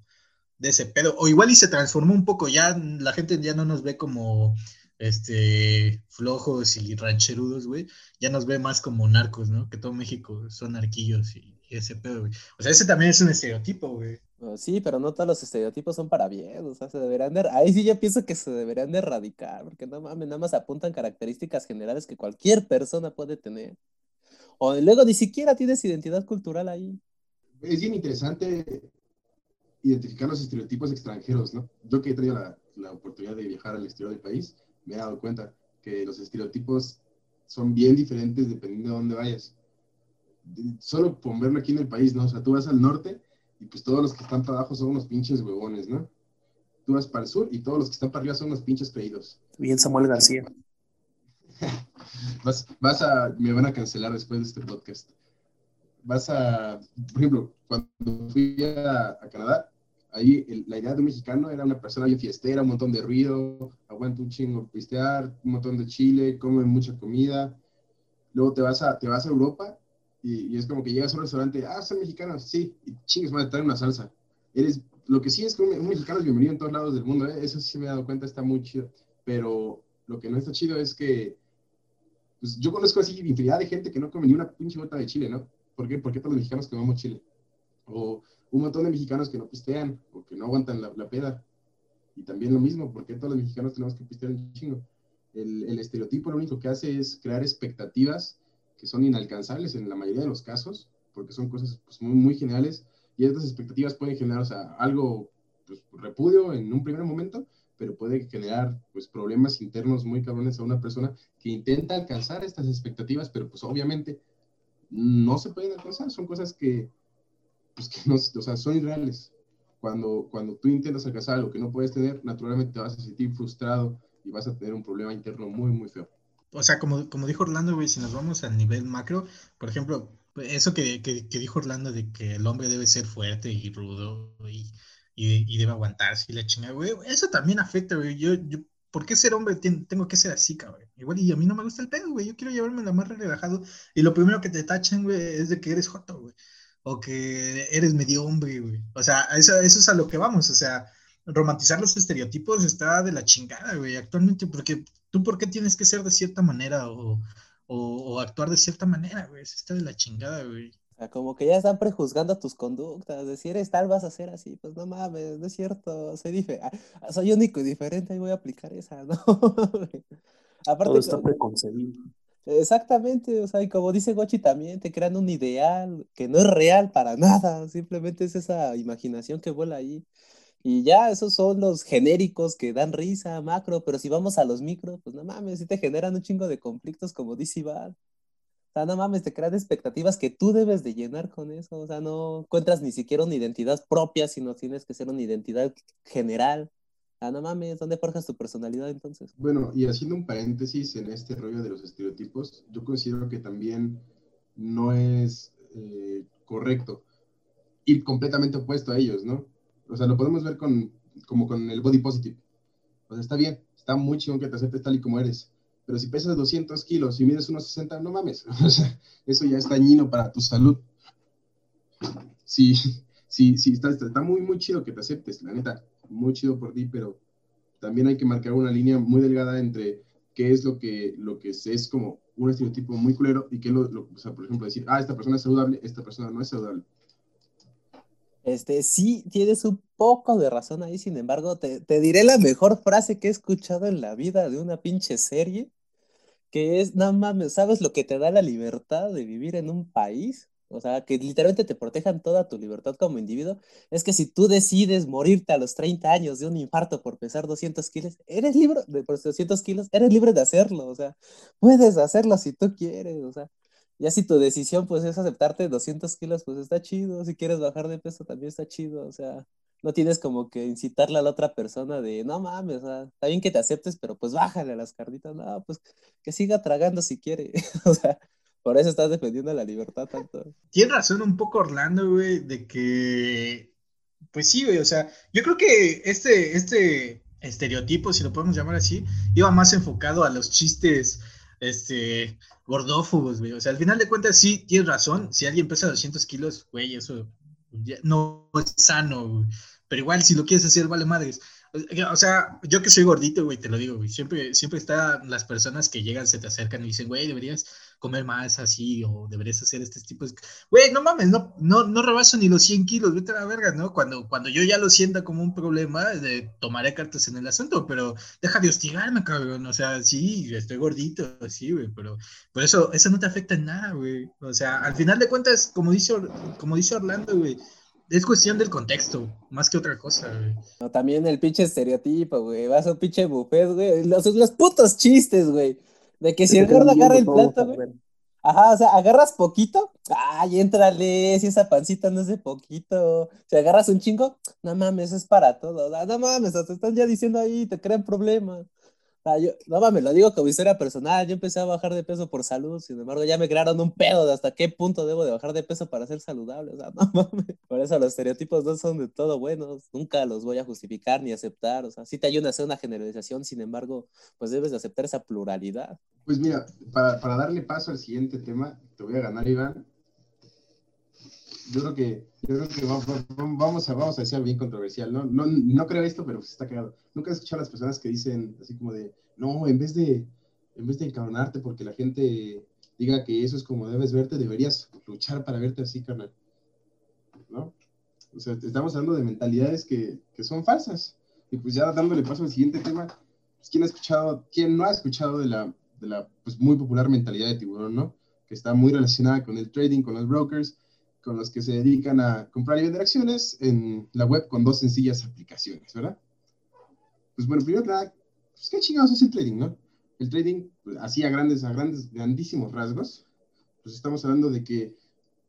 de ese pedo. O igual y se transformó un poco, ya la gente ya no nos ve como este flojos y rancherudos, güey. Ya nos ve más como narcos, ¿no? Que todo México son arquillos y, ese pedo, güey. O sea, ese también es un estereotipo, güey. sí, pero no todos los estereotipos son para bien, o sea, se deberían de... Ahí sí yo pienso que se deberían de erradicar, porque no mames, nada más apuntan características generales que cualquier persona puede tener. O luego ni siquiera tienes identidad cultural ahí. Es bien interesante identificar los estereotipos extranjeros, ¿no? Yo que he tenido la, la, oportunidad de viajar al exterior del país, me he dado cuenta que los estereotipos son bien diferentes dependiendo de dónde vayas. Solo por verlo aquí en el país, ¿no? O sea, tú vas al norte y pues todos los que están para abajo son unos pinches huevones, ¿no? Tú vas para el sur y todos los que están para arriba son unos pinches creídos. Bien, Samuel García. vas, vas a, me van a cancelar después de este podcast. Vas a, por ejemplo, cuando fui a, a Canadá, ahí la idea de un mexicano era una persona bien fiestera, un montón de ruido, aguanta un chingo pistear, un montón de chile, come mucha comida. Luego te vas a, te vas a Europa y, es como que llegas a un restaurante, ah, son mexicanos, sí, y chingues, a traer una salsa. Eres, lo que sí es que un, mexicano es bienvenido en todos lados del mundo, ¿eh? eso sí me he dado cuenta, está muy chido. Pero lo que no está chido es que, pues yo conozco así infinidad de gente que no come ni una pinche gota de chile, ¿no? ¿Por qué? Porque todos los mexicanos comemos chile. O un montón de mexicanos que no pistean o que no aguantan la, peda. Y también lo mismo, porque todos los mexicanos tenemos que pistear un chingo. El, el, estereotipo lo único que hace es crear expectativas que son inalcanzables en la mayoría de los casos, porque son cosas pues, muy, muy generales, y estas expectativas pueden generar o sea, algo pues, repudio en un primer momento, pero puede generar pues, problemas internos muy cabrones a una persona que intenta alcanzar estas expectativas, pero pues obviamente no se pueden alcanzar, son cosas que pues que no, o sea, son irreales. Cuando, cuando tú intentas alcanzar algo que no puedes tener, naturalmente te vas a sentir frustrado y vas a tener un problema interno muy, muy feo. o sea, como, como dijo Orlando, güey, si nos vamos a nivel macro, por ejemplo, eso que, dijo Orlando de que el hombre debe ser fuerte y rudo y, y, debe aguantarse y la chingada, güey, eso también afecta, güey. Yo, yo, ¿por qué ser hombre tengo que ser así, cabrón? Igual, y a mí no me gusta el pedo, güey. Yo quiero llevarme la más relajado. Y lo primero que te tachen, güey, es de que eres joto, güey. O que eres medio hombre, güey. O sea, eso, eso es a lo que vamos. O sea, romantizar los estereotipos está de la chingada, güey, actualmente, porque tú, ¿por qué tienes que ser de cierta manera o, o, actuar de cierta manera, güey? Eso está de la chingada, güey. O sea, como que ya están prejuzgando tus conductas, de si eres tal vas a ser así, pues no mames, no es cierto, soy, ah, soy único y diferente y voy a aplicar esa, ¿no? Aparte, Todo está preconcebido. Exactamente, o sea, y como dice Gochi también, te crean un ideal que no es real para nada, simplemente es esa imaginación que vuela ahí. Y ya, esos son los genéricos que dan risa, macro, pero si vamos a los micro, pues no mames, si te generan un chingo de conflictos como dice Val. O sea, no mames, te crean expectativas que tú debes de llenar con eso. O sea, no encuentras ni siquiera una identidad propia, sino tienes que ser una identidad general. Sea, no mames, ¿dónde forjas tu personalidad entonces? Bueno, y haciendo un paréntesis en este rollo de los estereotipos, yo considero que también no es eh, correcto ir completamente opuesto a ellos, ¿no? O sea, lo podemos ver con, como con el body positive. O sea, está bien, está muy chingón que te aceptes tal y como eres. Pero si pesas 200 kilos y mides unos 60, no mames. O sea, eso ya es dañino para tu salud. Sí, sí, sí, está, está, muy, muy chido que te aceptes, la neta. Muy chido por ti, pero también hay que marcar una línea muy delgada entre qué es lo que, lo que es, como un estereotipo muy culero y qué lo, lo, o sea, por ejemplo, decir, ah, esta persona es saludable, esta persona no es saludable. Este, sí, tienes un poco de razón ahí, sin embargo, te, diré la mejor frase que he escuchado en la vida de una pinche serie, que es, no mames, ¿sabes lo que te da la libertad de vivir en un país? O sea, que literalmente te protejan toda tu libertad como individuo. Es que si tú decides morirte a los 30 años de un infarto por pesar 200 kilos, eres libre, de por 200 kilos, eres libre de hacerlo. O sea, puedes hacerlo si tú quieres. O sea, ya si tu decisión pues es aceptarte 200 kilos, pues está chido. Si quieres bajar de peso también está chido. O sea, no tienes como que incitarle a la otra persona de, no mames, o sea, está bien que te aceptes, pero pues bájale a las carnitas. No, pues que siga tragando si quiere. o sea, por eso estás defendiendo la libertad tanto. Tienes razón un poco Orlando, güey, de que, pues sí, güey, o sea, yo creo que este, este estereotipo, si lo podemos llamar así, iba más enfocado a los chistes este, gordófobos, güey. O sea, al final de cuentas, sí, tienes razón. Si alguien pesa 200 kilos, güey, eso no es sano, güey. Pero igual, si lo quieres hacer, vale madres. O sea, yo que soy gordito, güey, te lo digo, güey. Siempre, siempre están las personas que llegan, se te acercan y dicen, güey, deberías comer más así o deberías hacer este tipo de... Güey, no mames, no, no, no rebaso ni los 100 kilos, vete a la verga, ¿no? Cuando, cuando yo ya lo sienta como un problema, de, tomaré cartas en el asunto, pero deja de hostigarme, cabrón. O sea, sí, estoy gordito, sí, güey, pero por eso, eso no te afecta en nada, güey. O sea, al final de cuentas, como dice, como dice Orlando, güey, es cuestión del contexto, más que otra cosa, güey. No, también el pinche estereotipo, güey. Vas a un pinche buffet, güey. Los, los putos chistes, güey. De que si el gordo agarra el plato, güey. Ajá, o sea, agarras poquito, ay, éntrale, si esa pancita no es de poquito. Si agarras un chingo, no mames, es para todo. No mames, te están ya diciendo ahí, te crean problemas. Ah, yo, no mames, lo digo como historia personal. Yo empecé a bajar de peso por salud, sin embargo, ya me crearon un pedo de hasta qué punto debo de bajar de peso para ser saludable. O sea, no mames. Por eso los estereotipos no son de todo buenos. Nunca los voy a justificar ni aceptar. O sea, sí te ayuda a hacer una generalización, sin embargo, pues debes de aceptar esa pluralidad. Pues mira, para, para darle paso al siguiente tema, te voy a ganar, Iván yo creo que, yo creo que vamos, a, vamos a decir bien controversial. ¿no? No, no creo esto, pero está cagado. Nunca he escuchado a las personas que dicen así como de, no, en vez de, en vez de encabronarte porque la gente diga que eso es como debes verte, deberías luchar para verte así, carnal. ¿No? O sea, estamos hablando de mentalidades que, que son falsas. Y pues ya dándole paso al siguiente tema, pues, ¿quién ha escuchado, quién no ha escuchado de la, de la pues, muy popular mentalidad de tiburón, ¿no? Que está muy relacionada con el trading, con los brokers, con los que se dedican a comprar y vender acciones en la web con dos sencillas aplicaciones, ¿verdad? Pues bueno, primero nada, pues qué chingados es el trading, ¿no? El trading, pues, así a grandes, a grandes, grandísimos rasgos, pues estamos hablando de que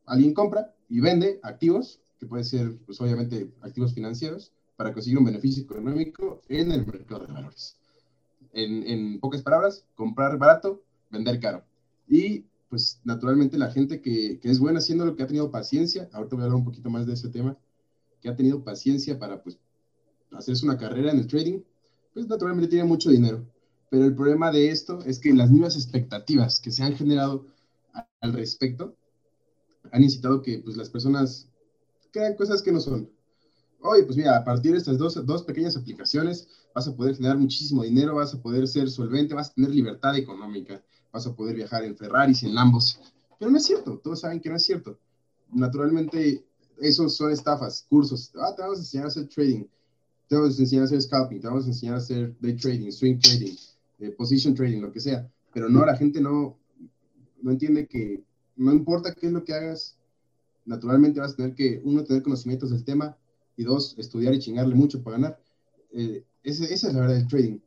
alguien compra y vende activos, que puede ser, pues obviamente, activos financieros, para conseguir un beneficio económico en el mercado de valores. En, en pocas palabras, comprar barato vender caro. Y pues naturalmente la gente que, es buena haciendo lo que ha tenido paciencia, ahorita voy a hablar un poquito más de ese tema, que ha tenido paciencia para pues hacerse una carrera en el trading, pues naturalmente tiene mucho dinero. Pero el problema de esto es que las mismas expectativas que se han generado al respecto han incitado que pues, las personas crean cosas que no son. Oye, pues mira, a partir de estas dos, dos pequeñas aplicaciones vas a poder generar muchísimo dinero, vas a poder ser solvente, vas a tener libertad económica, vas a poder viajar en Ferraris en Lambos. Pero no es cierto, todos saben que no es cierto. Naturalmente, esos son estafas, cursos. Ah, te vamos a enseñar a hacer trading, te vamos a enseñar a hacer scalping, te vamos a enseñar a hacer day trading, swing trading, eh, position trading, lo que sea. Pero no, la gente no, no entiende que no importa qué es lo que hagas, naturalmente vas a tener que, uno, tener conocimientos del tema y dos, estudiar y chingarle mucho para ganar. Eh, esa, esa es la verdad del trading.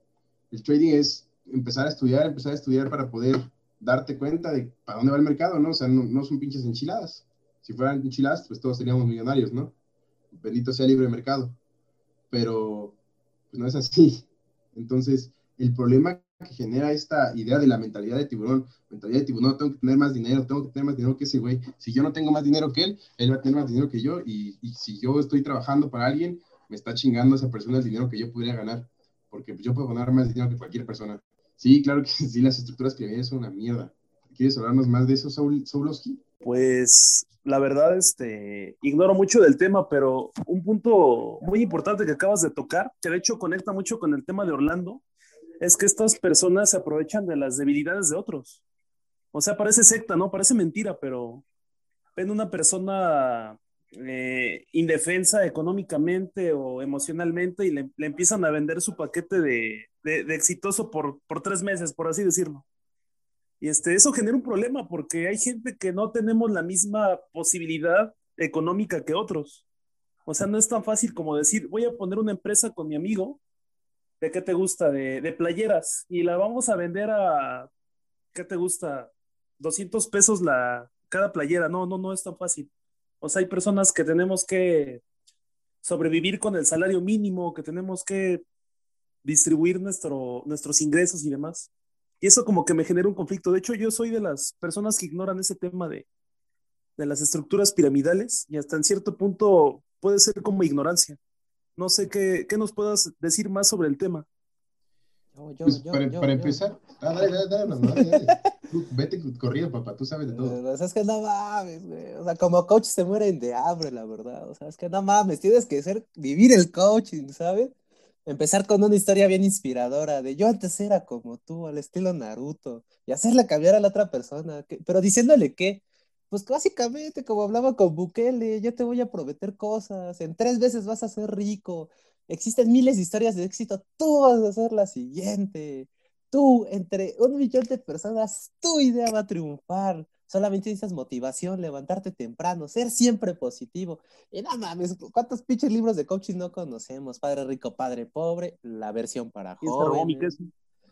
El trading es empezar a estudiar, empezar a estudiar para poder darte cuenta de para dónde va el mercado, ¿no? O sea, no, no son pinches enchiladas. Si fueran enchiladas, pues todos seríamos millonarios, ¿no? Bendito sea libre mercado. Pero, pues no es así. Entonces, el problema que genera esta idea de la mentalidad de tiburón, mentalidad de tiburón, tengo que tener más dinero, tengo que tener más dinero que ese güey. Si yo no tengo más dinero que él, él va a tener más dinero que yo y, y si yo estoy trabajando para alguien, me está chingando esa persona el dinero que yo podría ganar, porque yo puedo ganar más dinero que cualquier persona. Sí, claro que sí, las estructuras piramidales son una mierda. ¿Quieres hablarnos más de eso, Saul, Saulowski? Pues la verdad, este, ignoro mucho del tema, pero un punto muy importante que acabas de tocar, que de hecho conecta mucho con el tema de Orlando, es que estas personas se aprovechan de las debilidades de otros. O sea, parece secta, ¿no? Parece mentira, pero ven una persona eh, indefensa económicamente o emocionalmente y le, empiezan a vender su paquete de, de, exitoso por, por, tres meses, por así decirlo. Y este, eso genera un problema porque hay gente que no tenemos la misma posibilidad económica que otros. O sea, no es tan fácil como decir, voy a poner una empresa con mi amigo ¿De qué te gusta? De, de playeras. Y la vamos a vender a, ¿qué te gusta? 200 pesos la, cada playera. No, no, no es tan fácil. O sea, hay personas que tenemos que sobrevivir con el salario mínimo, que tenemos que distribuir nuestro, nuestros ingresos y demás. Y eso como que me genera un conflicto. De hecho, yo soy de las personas que ignoran ese tema de, de las estructuras piramidales y hasta en cierto punto puede ser como ignorancia. No sé qué, qué nos puedas decir más sobre el tema. Pues, para, empezar, ah, dale, dale, dale, vete corrido, papá, tú sabes de todo. O sea, es que no mames, güey. O sea, como coach se mueren de hambre, la verdad. O sea, es que no mames, tienes que ser, vivir el coaching, ¿sabes? Empezar con una historia bien inspiradora de yo antes era como tú, al estilo Naruto, y hacerle cambiar a la otra persona, pero diciéndole que pues básicamente, como hablaba con Bukele, yo te voy a prometer cosas, en tres veces vas a ser rico, existen miles de historias de éxito, tú vas a ser la siguiente, tú, entre un millón de personas, tu idea va a triunfar, solamente necesitas motivación, levantarte temprano, ser siempre positivo, y nada mames, ¿cuántos pinches libros de coaching no conocemos? Padre rico, padre pobre, la versión para jóvenes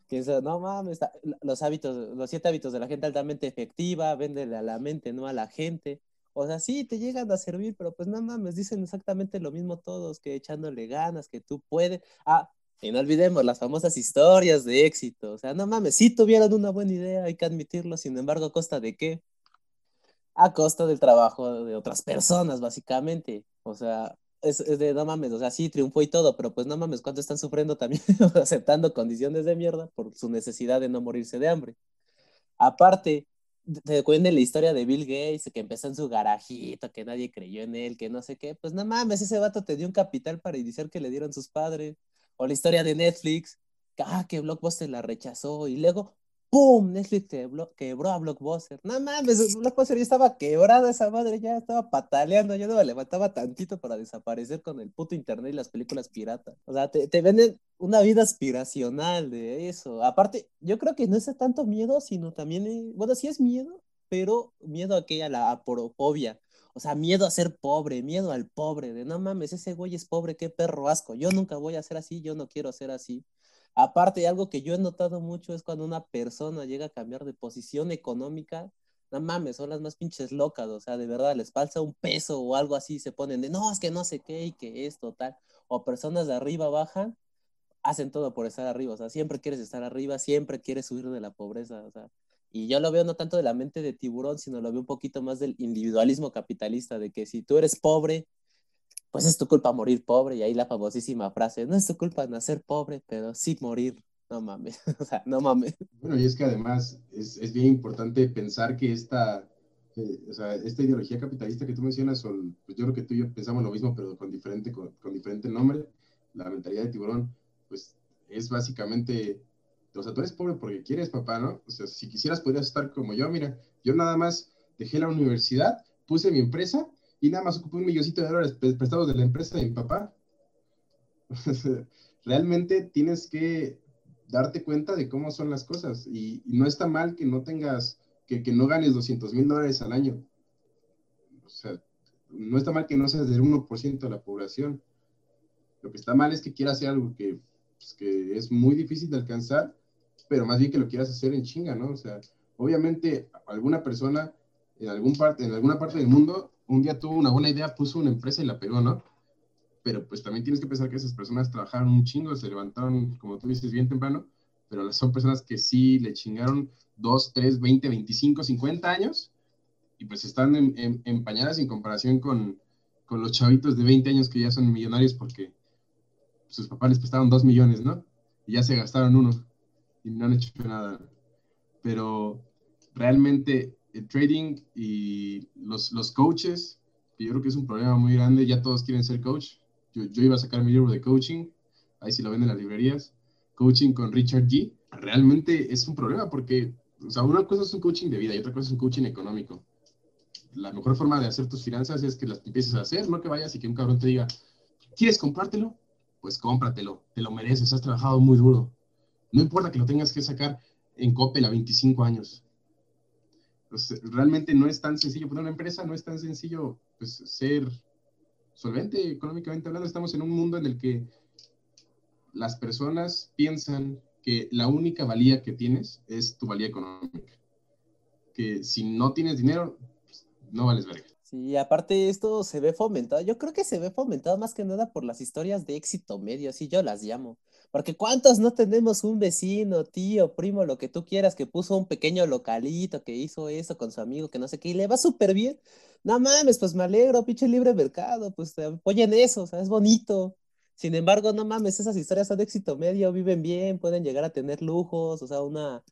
que no mames, los hábitos, los siete hábitos de la gente altamente efectiva, véndele a la mente, no a la gente. O sea, sí, te llegan a servir, pero pues no mames, dicen exactamente lo mismo todos, que echándole ganas, que tú puedes. Ah, y no olvidemos las famosas historias de éxito. O sea, no mames, sí tuvieron una buena idea, hay que admitirlo, sin embargo, ¿a costa de qué? A costa del trabajo de otras personas, básicamente. O sea, es, de no mames, o sea, sí triunfó y todo, pero pues no mames, ¿cuánto están sufriendo también aceptando condiciones de mierda por su necesidad de no morirse de hambre? Aparte, te cuenten la historia de Bill Gates, que empezó en su garajito, que nadie creyó en él, que no sé qué, pues no mames, ese vato te dio un capital para iniciar que le dieron sus padres. O la historia de Netflix, ah, que Blockbuster la rechazó y luego ¡Pum! Netflix quebró, a Blockbuster. No mames, Blockbuster ya estaba quebrada esa madre, ya estaba pataleando, ya no me levantaba tantito para desaparecer con el puto internet y las películas piratas. O sea, te, venden una vida aspiracional de eso. Aparte, yo creo que no es tanto miedo, sino también, eh, bueno, sí es miedo, pero miedo a que a la aporofobia. O sea, miedo a ser pobre, miedo al pobre, de no mames, ese güey es pobre, qué perro asco. Yo nunca voy a ser así, yo no quiero ser así. Aparte, algo que yo he notado mucho es cuando una persona llega a cambiar de posición económica, no mames, son las más pinches locas, o sea, de verdad, les falta un peso o algo así, se ponen de, no, es que no sé qué y que esto, tal, o personas de arriba bajan, hacen todo por estar arriba, o sea, siempre quieres estar arriba, siempre quieres huir de la pobreza, o sea, Y yo lo veo no tanto de la mente de tiburón, sino lo veo un poquito más del individualismo capitalista, de que si tú eres pobre, pues es tu culpa morir pobre. Y ahí la famosísima frase, no es tu culpa nacer pobre, pero sí morir. No mames, o sea, no mames. Bueno, y es que además es, es bien importante pensar que esta, eh, o sea, esta ideología capitalista que tú mencionas, son, pues yo creo que tú y yo pensamos lo mismo, pero con diferente, con, con diferente nombre, la mentalidad de tiburón, pues es básicamente o sea, tú eres pobre porque quieres, papá, ¿no? O sea, si quisieras podrías estar como yo, mira, yo nada más dejé la universidad, puse mi empresa y nada más ocupé un milloncito de dólares prestados de la empresa de mi papá. Realmente tienes que darte cuenta de cómo son las cosas y, no está mal que no tengas, que, que no ganes 200 mil dólares al año. O sea, no está mal que no seas del 1% de la población. Lo que está mal es que quieras hacer algo que, pues, que es muy difícil de alcanzar pero más bien que lo quieras hacer en chinga, ¿no? O sea, obviamente alguna persona en, algún parte, en alguna parte del mundo un día tuvo una buena idea, puso una empresa y la pegó, ¿no? Pero pues también tienes que pensar que esas personas trabajaron un chingo, se levantaron, como tú dices, bien temprano, pero son personas que sí le chingaron 2, 3, 20, 25, 50 años y pues están en, empañadas en comparación con, con los chavitos de 20 años que ya son millonarios porque sus papás les prestaron 2 millones, ¿no? Y ya se gastaron uno y no han hecho nada. Pero realmente el trading y los, los coaches, que yo creo que es un problema muy grande, ya todos quieren ser coach. Yo, yo iba a sacar mi libro de coaching, ahí sí lo venden en las librerías, coaching con Richard G. Realmente es un problema porque, o sea, una cosa es un coaching de vida y otra cosa es un coaching económico. La mejor forma de hacer tus finanzas es que las empieces a hacer, no que vayas y que un cabrón te diga, ¿quieres comprártelo? Pues cómpratelo, te lo mereces, has trabajado muy duro no importa que lo tengas que sacar en Coppel a 25 años. Pues, realmente no es tan sencillo poner una empresa, no es tan sencillo pues, ser solvente económicamente hablando. Estamos en un mundo en el que las personas piensan que la única valía que tienes es tu valía económica. Que si no tienes dinero, pues, no vales verga. Sí, aparte esto se ve fomentado. Yo creo que se ve fomentado más que nada por las historias de éxito medio, así yo las llamo. Porque ¿cuántos no tenemos un vecino, tío, primo, lo que tú quieras, que puso un pequeño localito, que hizo eso con su amigo, que no sé qué, y le va súper bien? No mames, pues me alegro, pinche libre mercado, pues apoyen eso, o sea, es bonito. Sin embargo, no mames, esas historias son de éxito medio, viven bien, pueden llegar a tener lujos, o sea, una,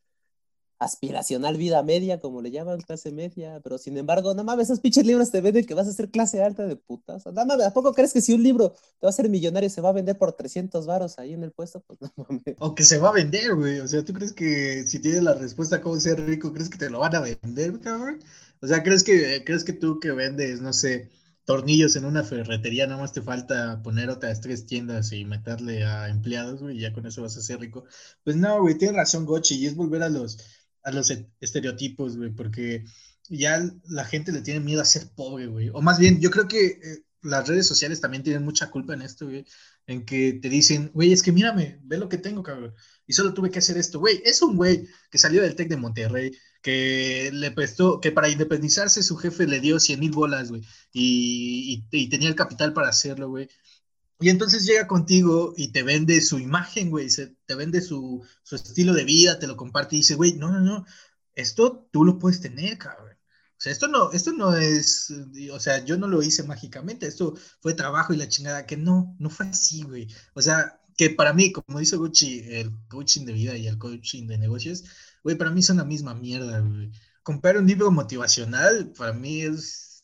aspiracional vida media, como le llaman, clase media, pero sin embargo, no mames, esos pinches libros te venden que vas a ser clase alta de putas. No mames, ¿a poco crees que si un libro te va a hacer millonario se va a vender por 300 varos ahí en el puesto? Pues no mames. O que se va a vender, güey. O sea, ¿tú crees que si tienes la respuesta a cómo ser rico, crees que te lo van a vender, cabrón? O sea, ¿crees que, crees que tú que vendes, no sé, tornillos en una ferretería, nada más te falta poner otras tres tiendas y meterle a empleados, güey, y ya con eso vas a ser rico? Pues no, güey, tienes razón, Gochi, y es volver a los a los e, estereotipos, güey, porque ya la gente le tiene miedo a ser pobre, güey. O más bien, yo creo que eh, las redes sociales también tienen mucha culpa en esto, güey, en que te dicen, güey, es que mírame, ve lo que tengo, cabrón. Y solo tuve que hacer esto, güey. Es un güey que salió del TEC de Monterrey, que le prestó, que para independizarse su jefe le dio 100 mil bolas, güey, y, y, y tenía el capital para hacerlo, güey. Y entonces llega contigo y te vende su imagen, güey, te vende su, su, estilo de vida, te lo comparte y dice, güey, no, no, no, esto tú lo puedes tener, cabrón. O sea, esto no, esto no es, o sea, yo no lo hice mágicamente, esto fue trabajo y la chingada, que no, no fue así, güey. O sea, que para mí, como dice Gucci, el coaching de vida y el coaching de negocios, güey, para mí son la misma mierda, güey. Comprar un libro motivacional, para mí es,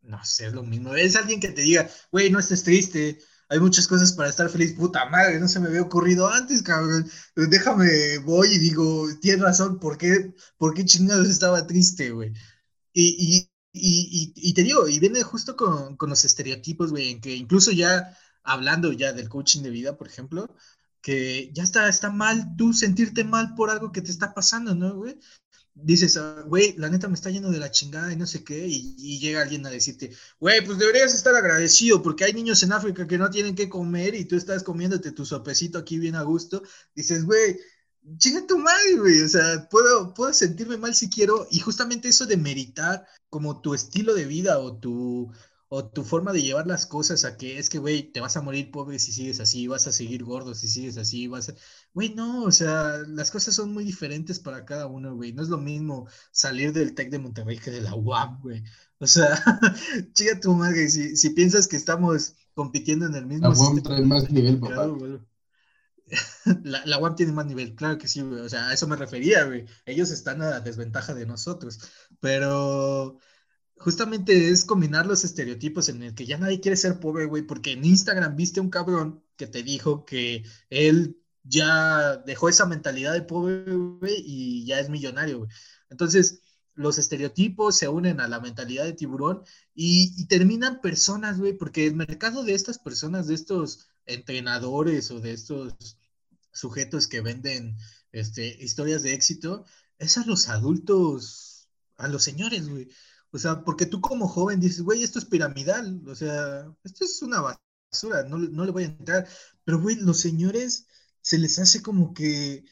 no sé, es lo mismo. Es alguien que te diga, güey, no estés triste, hay muchas cosas para estar feliz. Puta madre, no se me había ocurrido antes, cabrón. Déjame, voy y digo, tienes razón, ¿por qué, chingados estaba triste, güey? Y, y, y, te digo, y viene justo con, con los estereotipos, güey, en que incluso ya hablando ya del coaching de vida, por ejemplo, que ya está, está mal tú sentirte mal por algo que te está pasando, ¿no, güey? Dices, ah, güey, la neta me está yendo de la chingada y no sé qué, y, llega alguien a decirte, güey, pues deberías estar agradecido porque hay niños en África que no tienen que comer y tú estás comiéndote tu sopecito aquí bien a gusto, dices, güey, chinga tu madre, güey, o sea, puedo, puedo sentirme mal si quiero, y justamente eso de meritar como tu estilo de vida o tu, o tu forma de llevar las cosas a que es que, güey, te vas a morir pobre si sigues así, vas a seguir gordo si sigues así, vas a... güey, no, o sea, las cosas son muy diferentes para cada uno, güey. No es lo mismo salir del TEC de Monterrey que de la UAM, güey. O sea, chica tu madre, si, si piensas que estamos compitiendo en el mismo... La UAM trae más nivel, papá. La, la UAM tiene más nivel, claro que sí, güey. O sea, a eso me refería, güey. Ellos están a desventaja de nosotros. Pero justamente es combinar los estereotipos en el que ya nadie quiere ser pobre, güey, porque en Instagram viste un cabrón que te dijo que él ya dejó esa mentalidad de pobre, güey, y ya es millonario, güey. Entonces, los estereotipos se unen a la mentalidad de tiburón y, y terminan personas, güey, porque el mercado de estas personas, de estos entrenadores o de estos sujetos que venden este, historias de éxito, es a los adultos, a los señores, güey. O sea, porque tú como joven dices, güey, esto es piramidal, o sea, esto es una basura, no, no le voy a entrar. Pero, güey, los señores se les hace como que,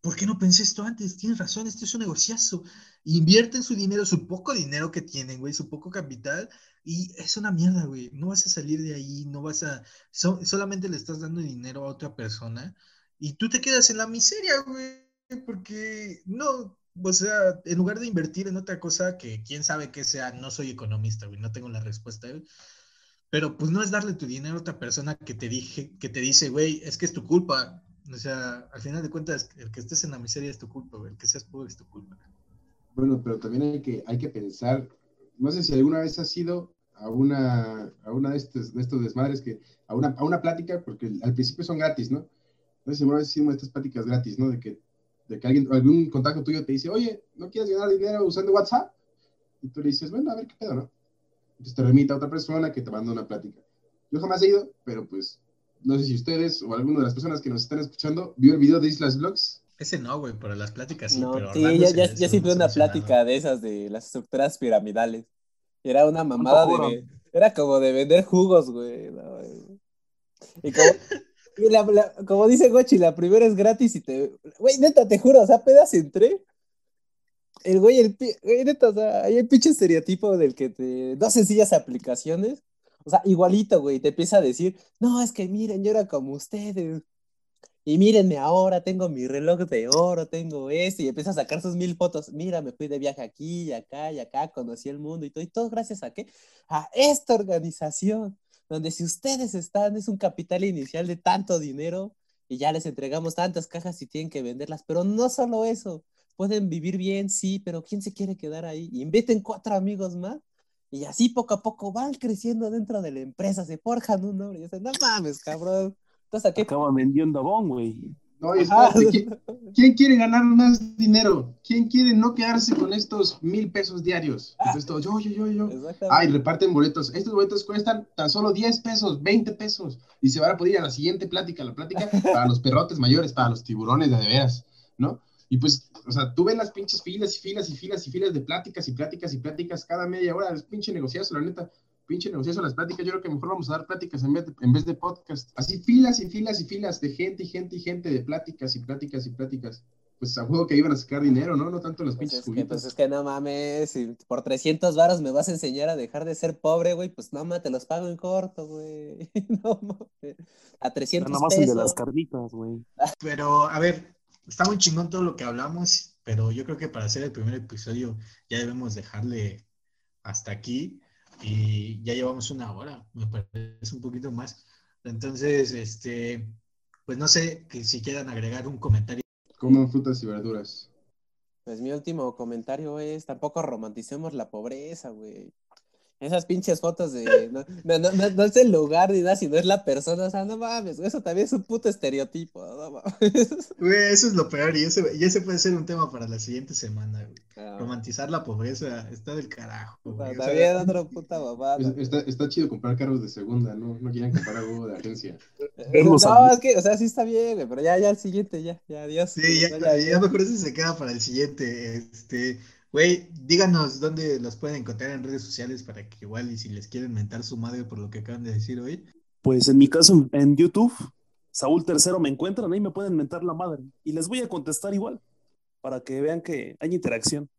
¿por qué no pensé esto antes? Tienes razón, esto es un negociazo. Invierten su dinero, su poco dinero que tienen, güey, su poco capital, y es una mierda, güey. No vas a salir de ahí, no vas a, solamente le estás dando dinero a otra persona y tú te quedas en la miseria, güey, porque no, o sea, en lugar de invertir en otra cosa que quién sabe qué sea, no soy economista, güey, no tengo la respuesta, güey. Pero pues no es darle tu dinero a otra persona que te dije, que te dice, güey, es que es tu culpa. O sea, al final de cuentas, el que estés en la miseria es tu culpa, güey, el que seas pobre es tu culpa. Bueno, pero también hay que, hay que pensar, no sé si alguna vez has ido a una, a una de, estos, de estos desmadres, que, a, una, a una plática, porque al principio son gratis, ¿no? Entonces, alguna vez hicimos estas pláticas gratis, ¿no? De que, de que alguien, algún contacto tuyo te dice, oye, ¿no quieres ganar dinero usando WhatsApp? Y tú le dices, bueno, a ver qué pedo, ¿no? Entonces te remite a otra persona que te manda una plática. Yo jamás he ido, pero pues no sé si ustedes o alguna de las personas que nos están escuchando vio el video de Islas Vlogs. Ese no, güey, pero las pláticas sí. No, pero sí, ya, ya, ya sí fue una plática de esas de las estructuras piramidales. Era una mamada de. Era como de vender jugos, güey. y como, como dice Gochi, la primera es gratis y te. Güey, neta, te juro, o sea, pedas entré el güey, el, güey, neta, o sea, hay el pinche estereotipo del que te. Dos sencillas aplicaciones. O sea, igualito, güey, te empieza a decir, no, es que miren, yo era como ustedes. Y mírenme ahora, tengo mi reloj de oro, tengo esto, y empieza a sacar sus mil fotos. Mira, me fui de viaje aquí y acá y acá, conocí el mundo y todo. Y todo gracias a qué? A esta organización, donde si ustedes están, es un capital inicial de tanto dinero y ya les entregamos tantas cajas y tienen que venderlas. Pero no solo eso, pueden vivir bien, sí, pero ¿quién se quiere quedar ahí? Inviten cuatro amigos más y así poco a poco van creciendo dentro de la empresa, se forjan un nombre y dicen, no mames, cabrón. Entonces, qué? Acaba vendiendo bon, güey. No, ¿quién, quiere ganar más dinero? ¿Quién quiere no quedarse con estos mil pesos diarios? Entonces todo, yo, yo, yo, yo. Ay, reparten boletos. Estos boletos cuestan tan solo 10 pesos, 20 pesos. Y se van a poder ir a la siguiente plática, la plática para los perrotes mayores, para los tiburones de, de veras, ¿no? Y pues, o sea, tú ves las pinches filas y filas y filas y filas de pláticas y pláticas y pláticas cada media hora. Es pinche negociazo, la neta. Pinche negociazo las pláticas. Yo creo que mejor vamos a dar pláticas en vez de, en vez de podcast. Así filas y filas y filas de gente y gente y gente de pláticas y pláticas y pláticas. Pues a juego que iban a sacar dinero, ¿no? No tanto las pues pinches es que, Pues es que no mames, si por 300 varos me vas a enseñar a dejar de ser pobre, güey, pues no mames, te los pago en corto, güey. No mames. A 300 Nada más pesos. el de las carnitas, güey. Pero, a ver, está muy chingón todo lo que hablamos, pero yo creo que para hacer el primer episodio ya debemos dejarle hasta aquí y ya llevamos una hora, me parece un poquito más. Entonces, este, pues no sé que si quieran agregar un comentario. Coman frutas y verduras. Pues mi último comentario es, tampoco romanticemos la pobreza, güey. Esas pinches fotos de. No, no, no, no, es el lugar ni nada, sino es la persona. O sea, no mames, eso también es un puto estereotipo. No mames. Güey, eso es lo peor. Y ese, y ese puede ser un tema para la siguiente semana, güey. Ah. Romantizar la pobreza está del carajo. Güey. Otra puta babada. Está, está, chido comprar carros de segunda, ¿no? No quieren comprar algo de agencia. no, es que, o sea, sí está bien, güey, pero ya, ya el siguiente, ya, ya, adiós. Sí, ya, ya, ya, mejor eso se queda para el siguiente. Este. Güey, díganos dónde los pueden encontrar en redes sociales para que igual y si les quieren mentar su madre por lo que acaban de decir hoy. Pues en mi caso, en YouTube, Saúl Tercero me encuentran, ahí me pueden mentar la madre. Y les voy a contestar igual, para que vean que hay interacción.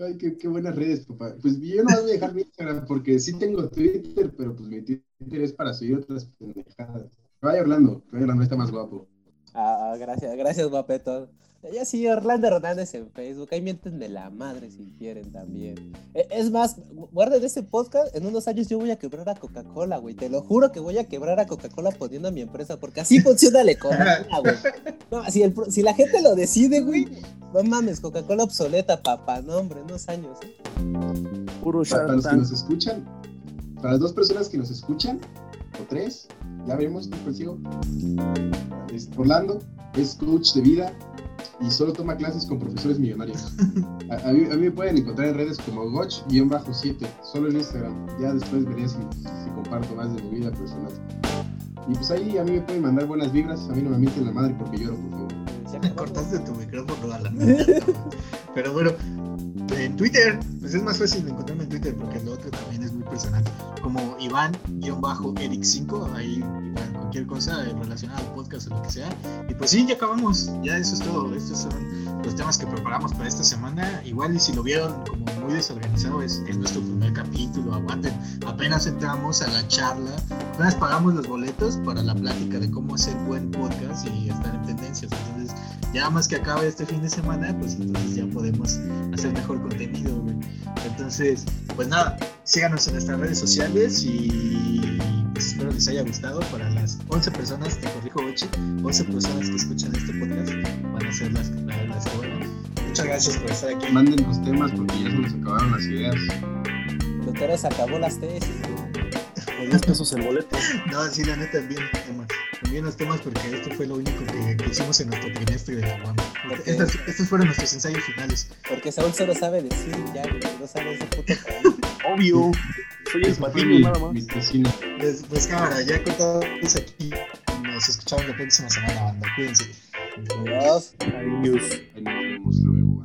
Ay, qué, qué buenas redes, papá. Pues yo no voy a dejar mi Instagram porque sí tengo Twitter, pero pues mi Twitter es para subir otras pendejadas. Vaya Orlando, vaya Orlando está más guapo. Ah, ah, gracias, gracias, guapetón. Ya sí, Orlando Hernández en Facebook. Ahí mienten de la madre si quieren también. E, Es más, guarden este podcast. En unos años yo voy a quebrar a Coca-Cola, güey. Te lo juro que voy a quebrar a Coca-Cola poniendo a mi empresa. Porque así funciona la economía, güey. No, si, el pro- si la gente lo decide, güey. No mames, Coca-Cola obsoleta, papá. No, hombre, unos años. ¿eh? Puro Para, los que nos escuchan, para las dos personas que nos escuchan, o tres, ya veremos qué consigo. Es Orlando es coach de vida y solo toma clases con profesores millonarios. A, a mí, me pueden encontrar en redes como Goch-7, solo en Instagram. Ya después veré si, comparto más de mi vida personal. Y pues ahí a mí me pueden mandar buenas vibras, a mí no me mienten la madre porque lloro, por favor. Ya Cortaste tu micrófono a la Pero bueno, en Twitter, pues es más fácil encontrarme en Twitter porque lo otro también es muy personal. Como Iván-Eric5, ahí cualquier cosa relacionada al podcast o lo que sea. Y pues sí, ya acabamos, ya eso es todo. Estos son los temas que preparamos para esta semana. Igual y si lo vieron como muy desorganizado, es, es nuestro primer capítulo, aguanten. Apenas entramos a la charla, apenas pagamos los boletos para la plática de cómo hacer buen podcast y estar en tendencias. Entonces, ya más que acabe este fin de semana, pues entonces ya podemos hacer mejor contenido. Entonces, pues nada, síganos en nuestras redes sociales y pues espero les haya gustado. Para las 11 personas, te corrijo, 8, 11 personas que escuchan este podcast van a ser las, las, las que bueno. Muchas gracias por estar aquí. Manden los temas porque ya se nos acabaron las ideas. Lutero se acabó las tesis. Con 10 pesos el boleto. No, sí, la neta, envíen los temas. Envíen los temas porque esto fue lo único que, que hicimos en nuestro trimestre de la UAM. Estas, estos fueron nuestros ensayos finales. Porque Saúl solo sabe decir, ya, güey, no sabe ese puto. Obvio. Soy el mi, nada más. Pues, pues cámara, ya cortados aquí. Nos escuchamos la próxima semana, banda. Cuídense. Adiós. Adiós. Nos vemos luego.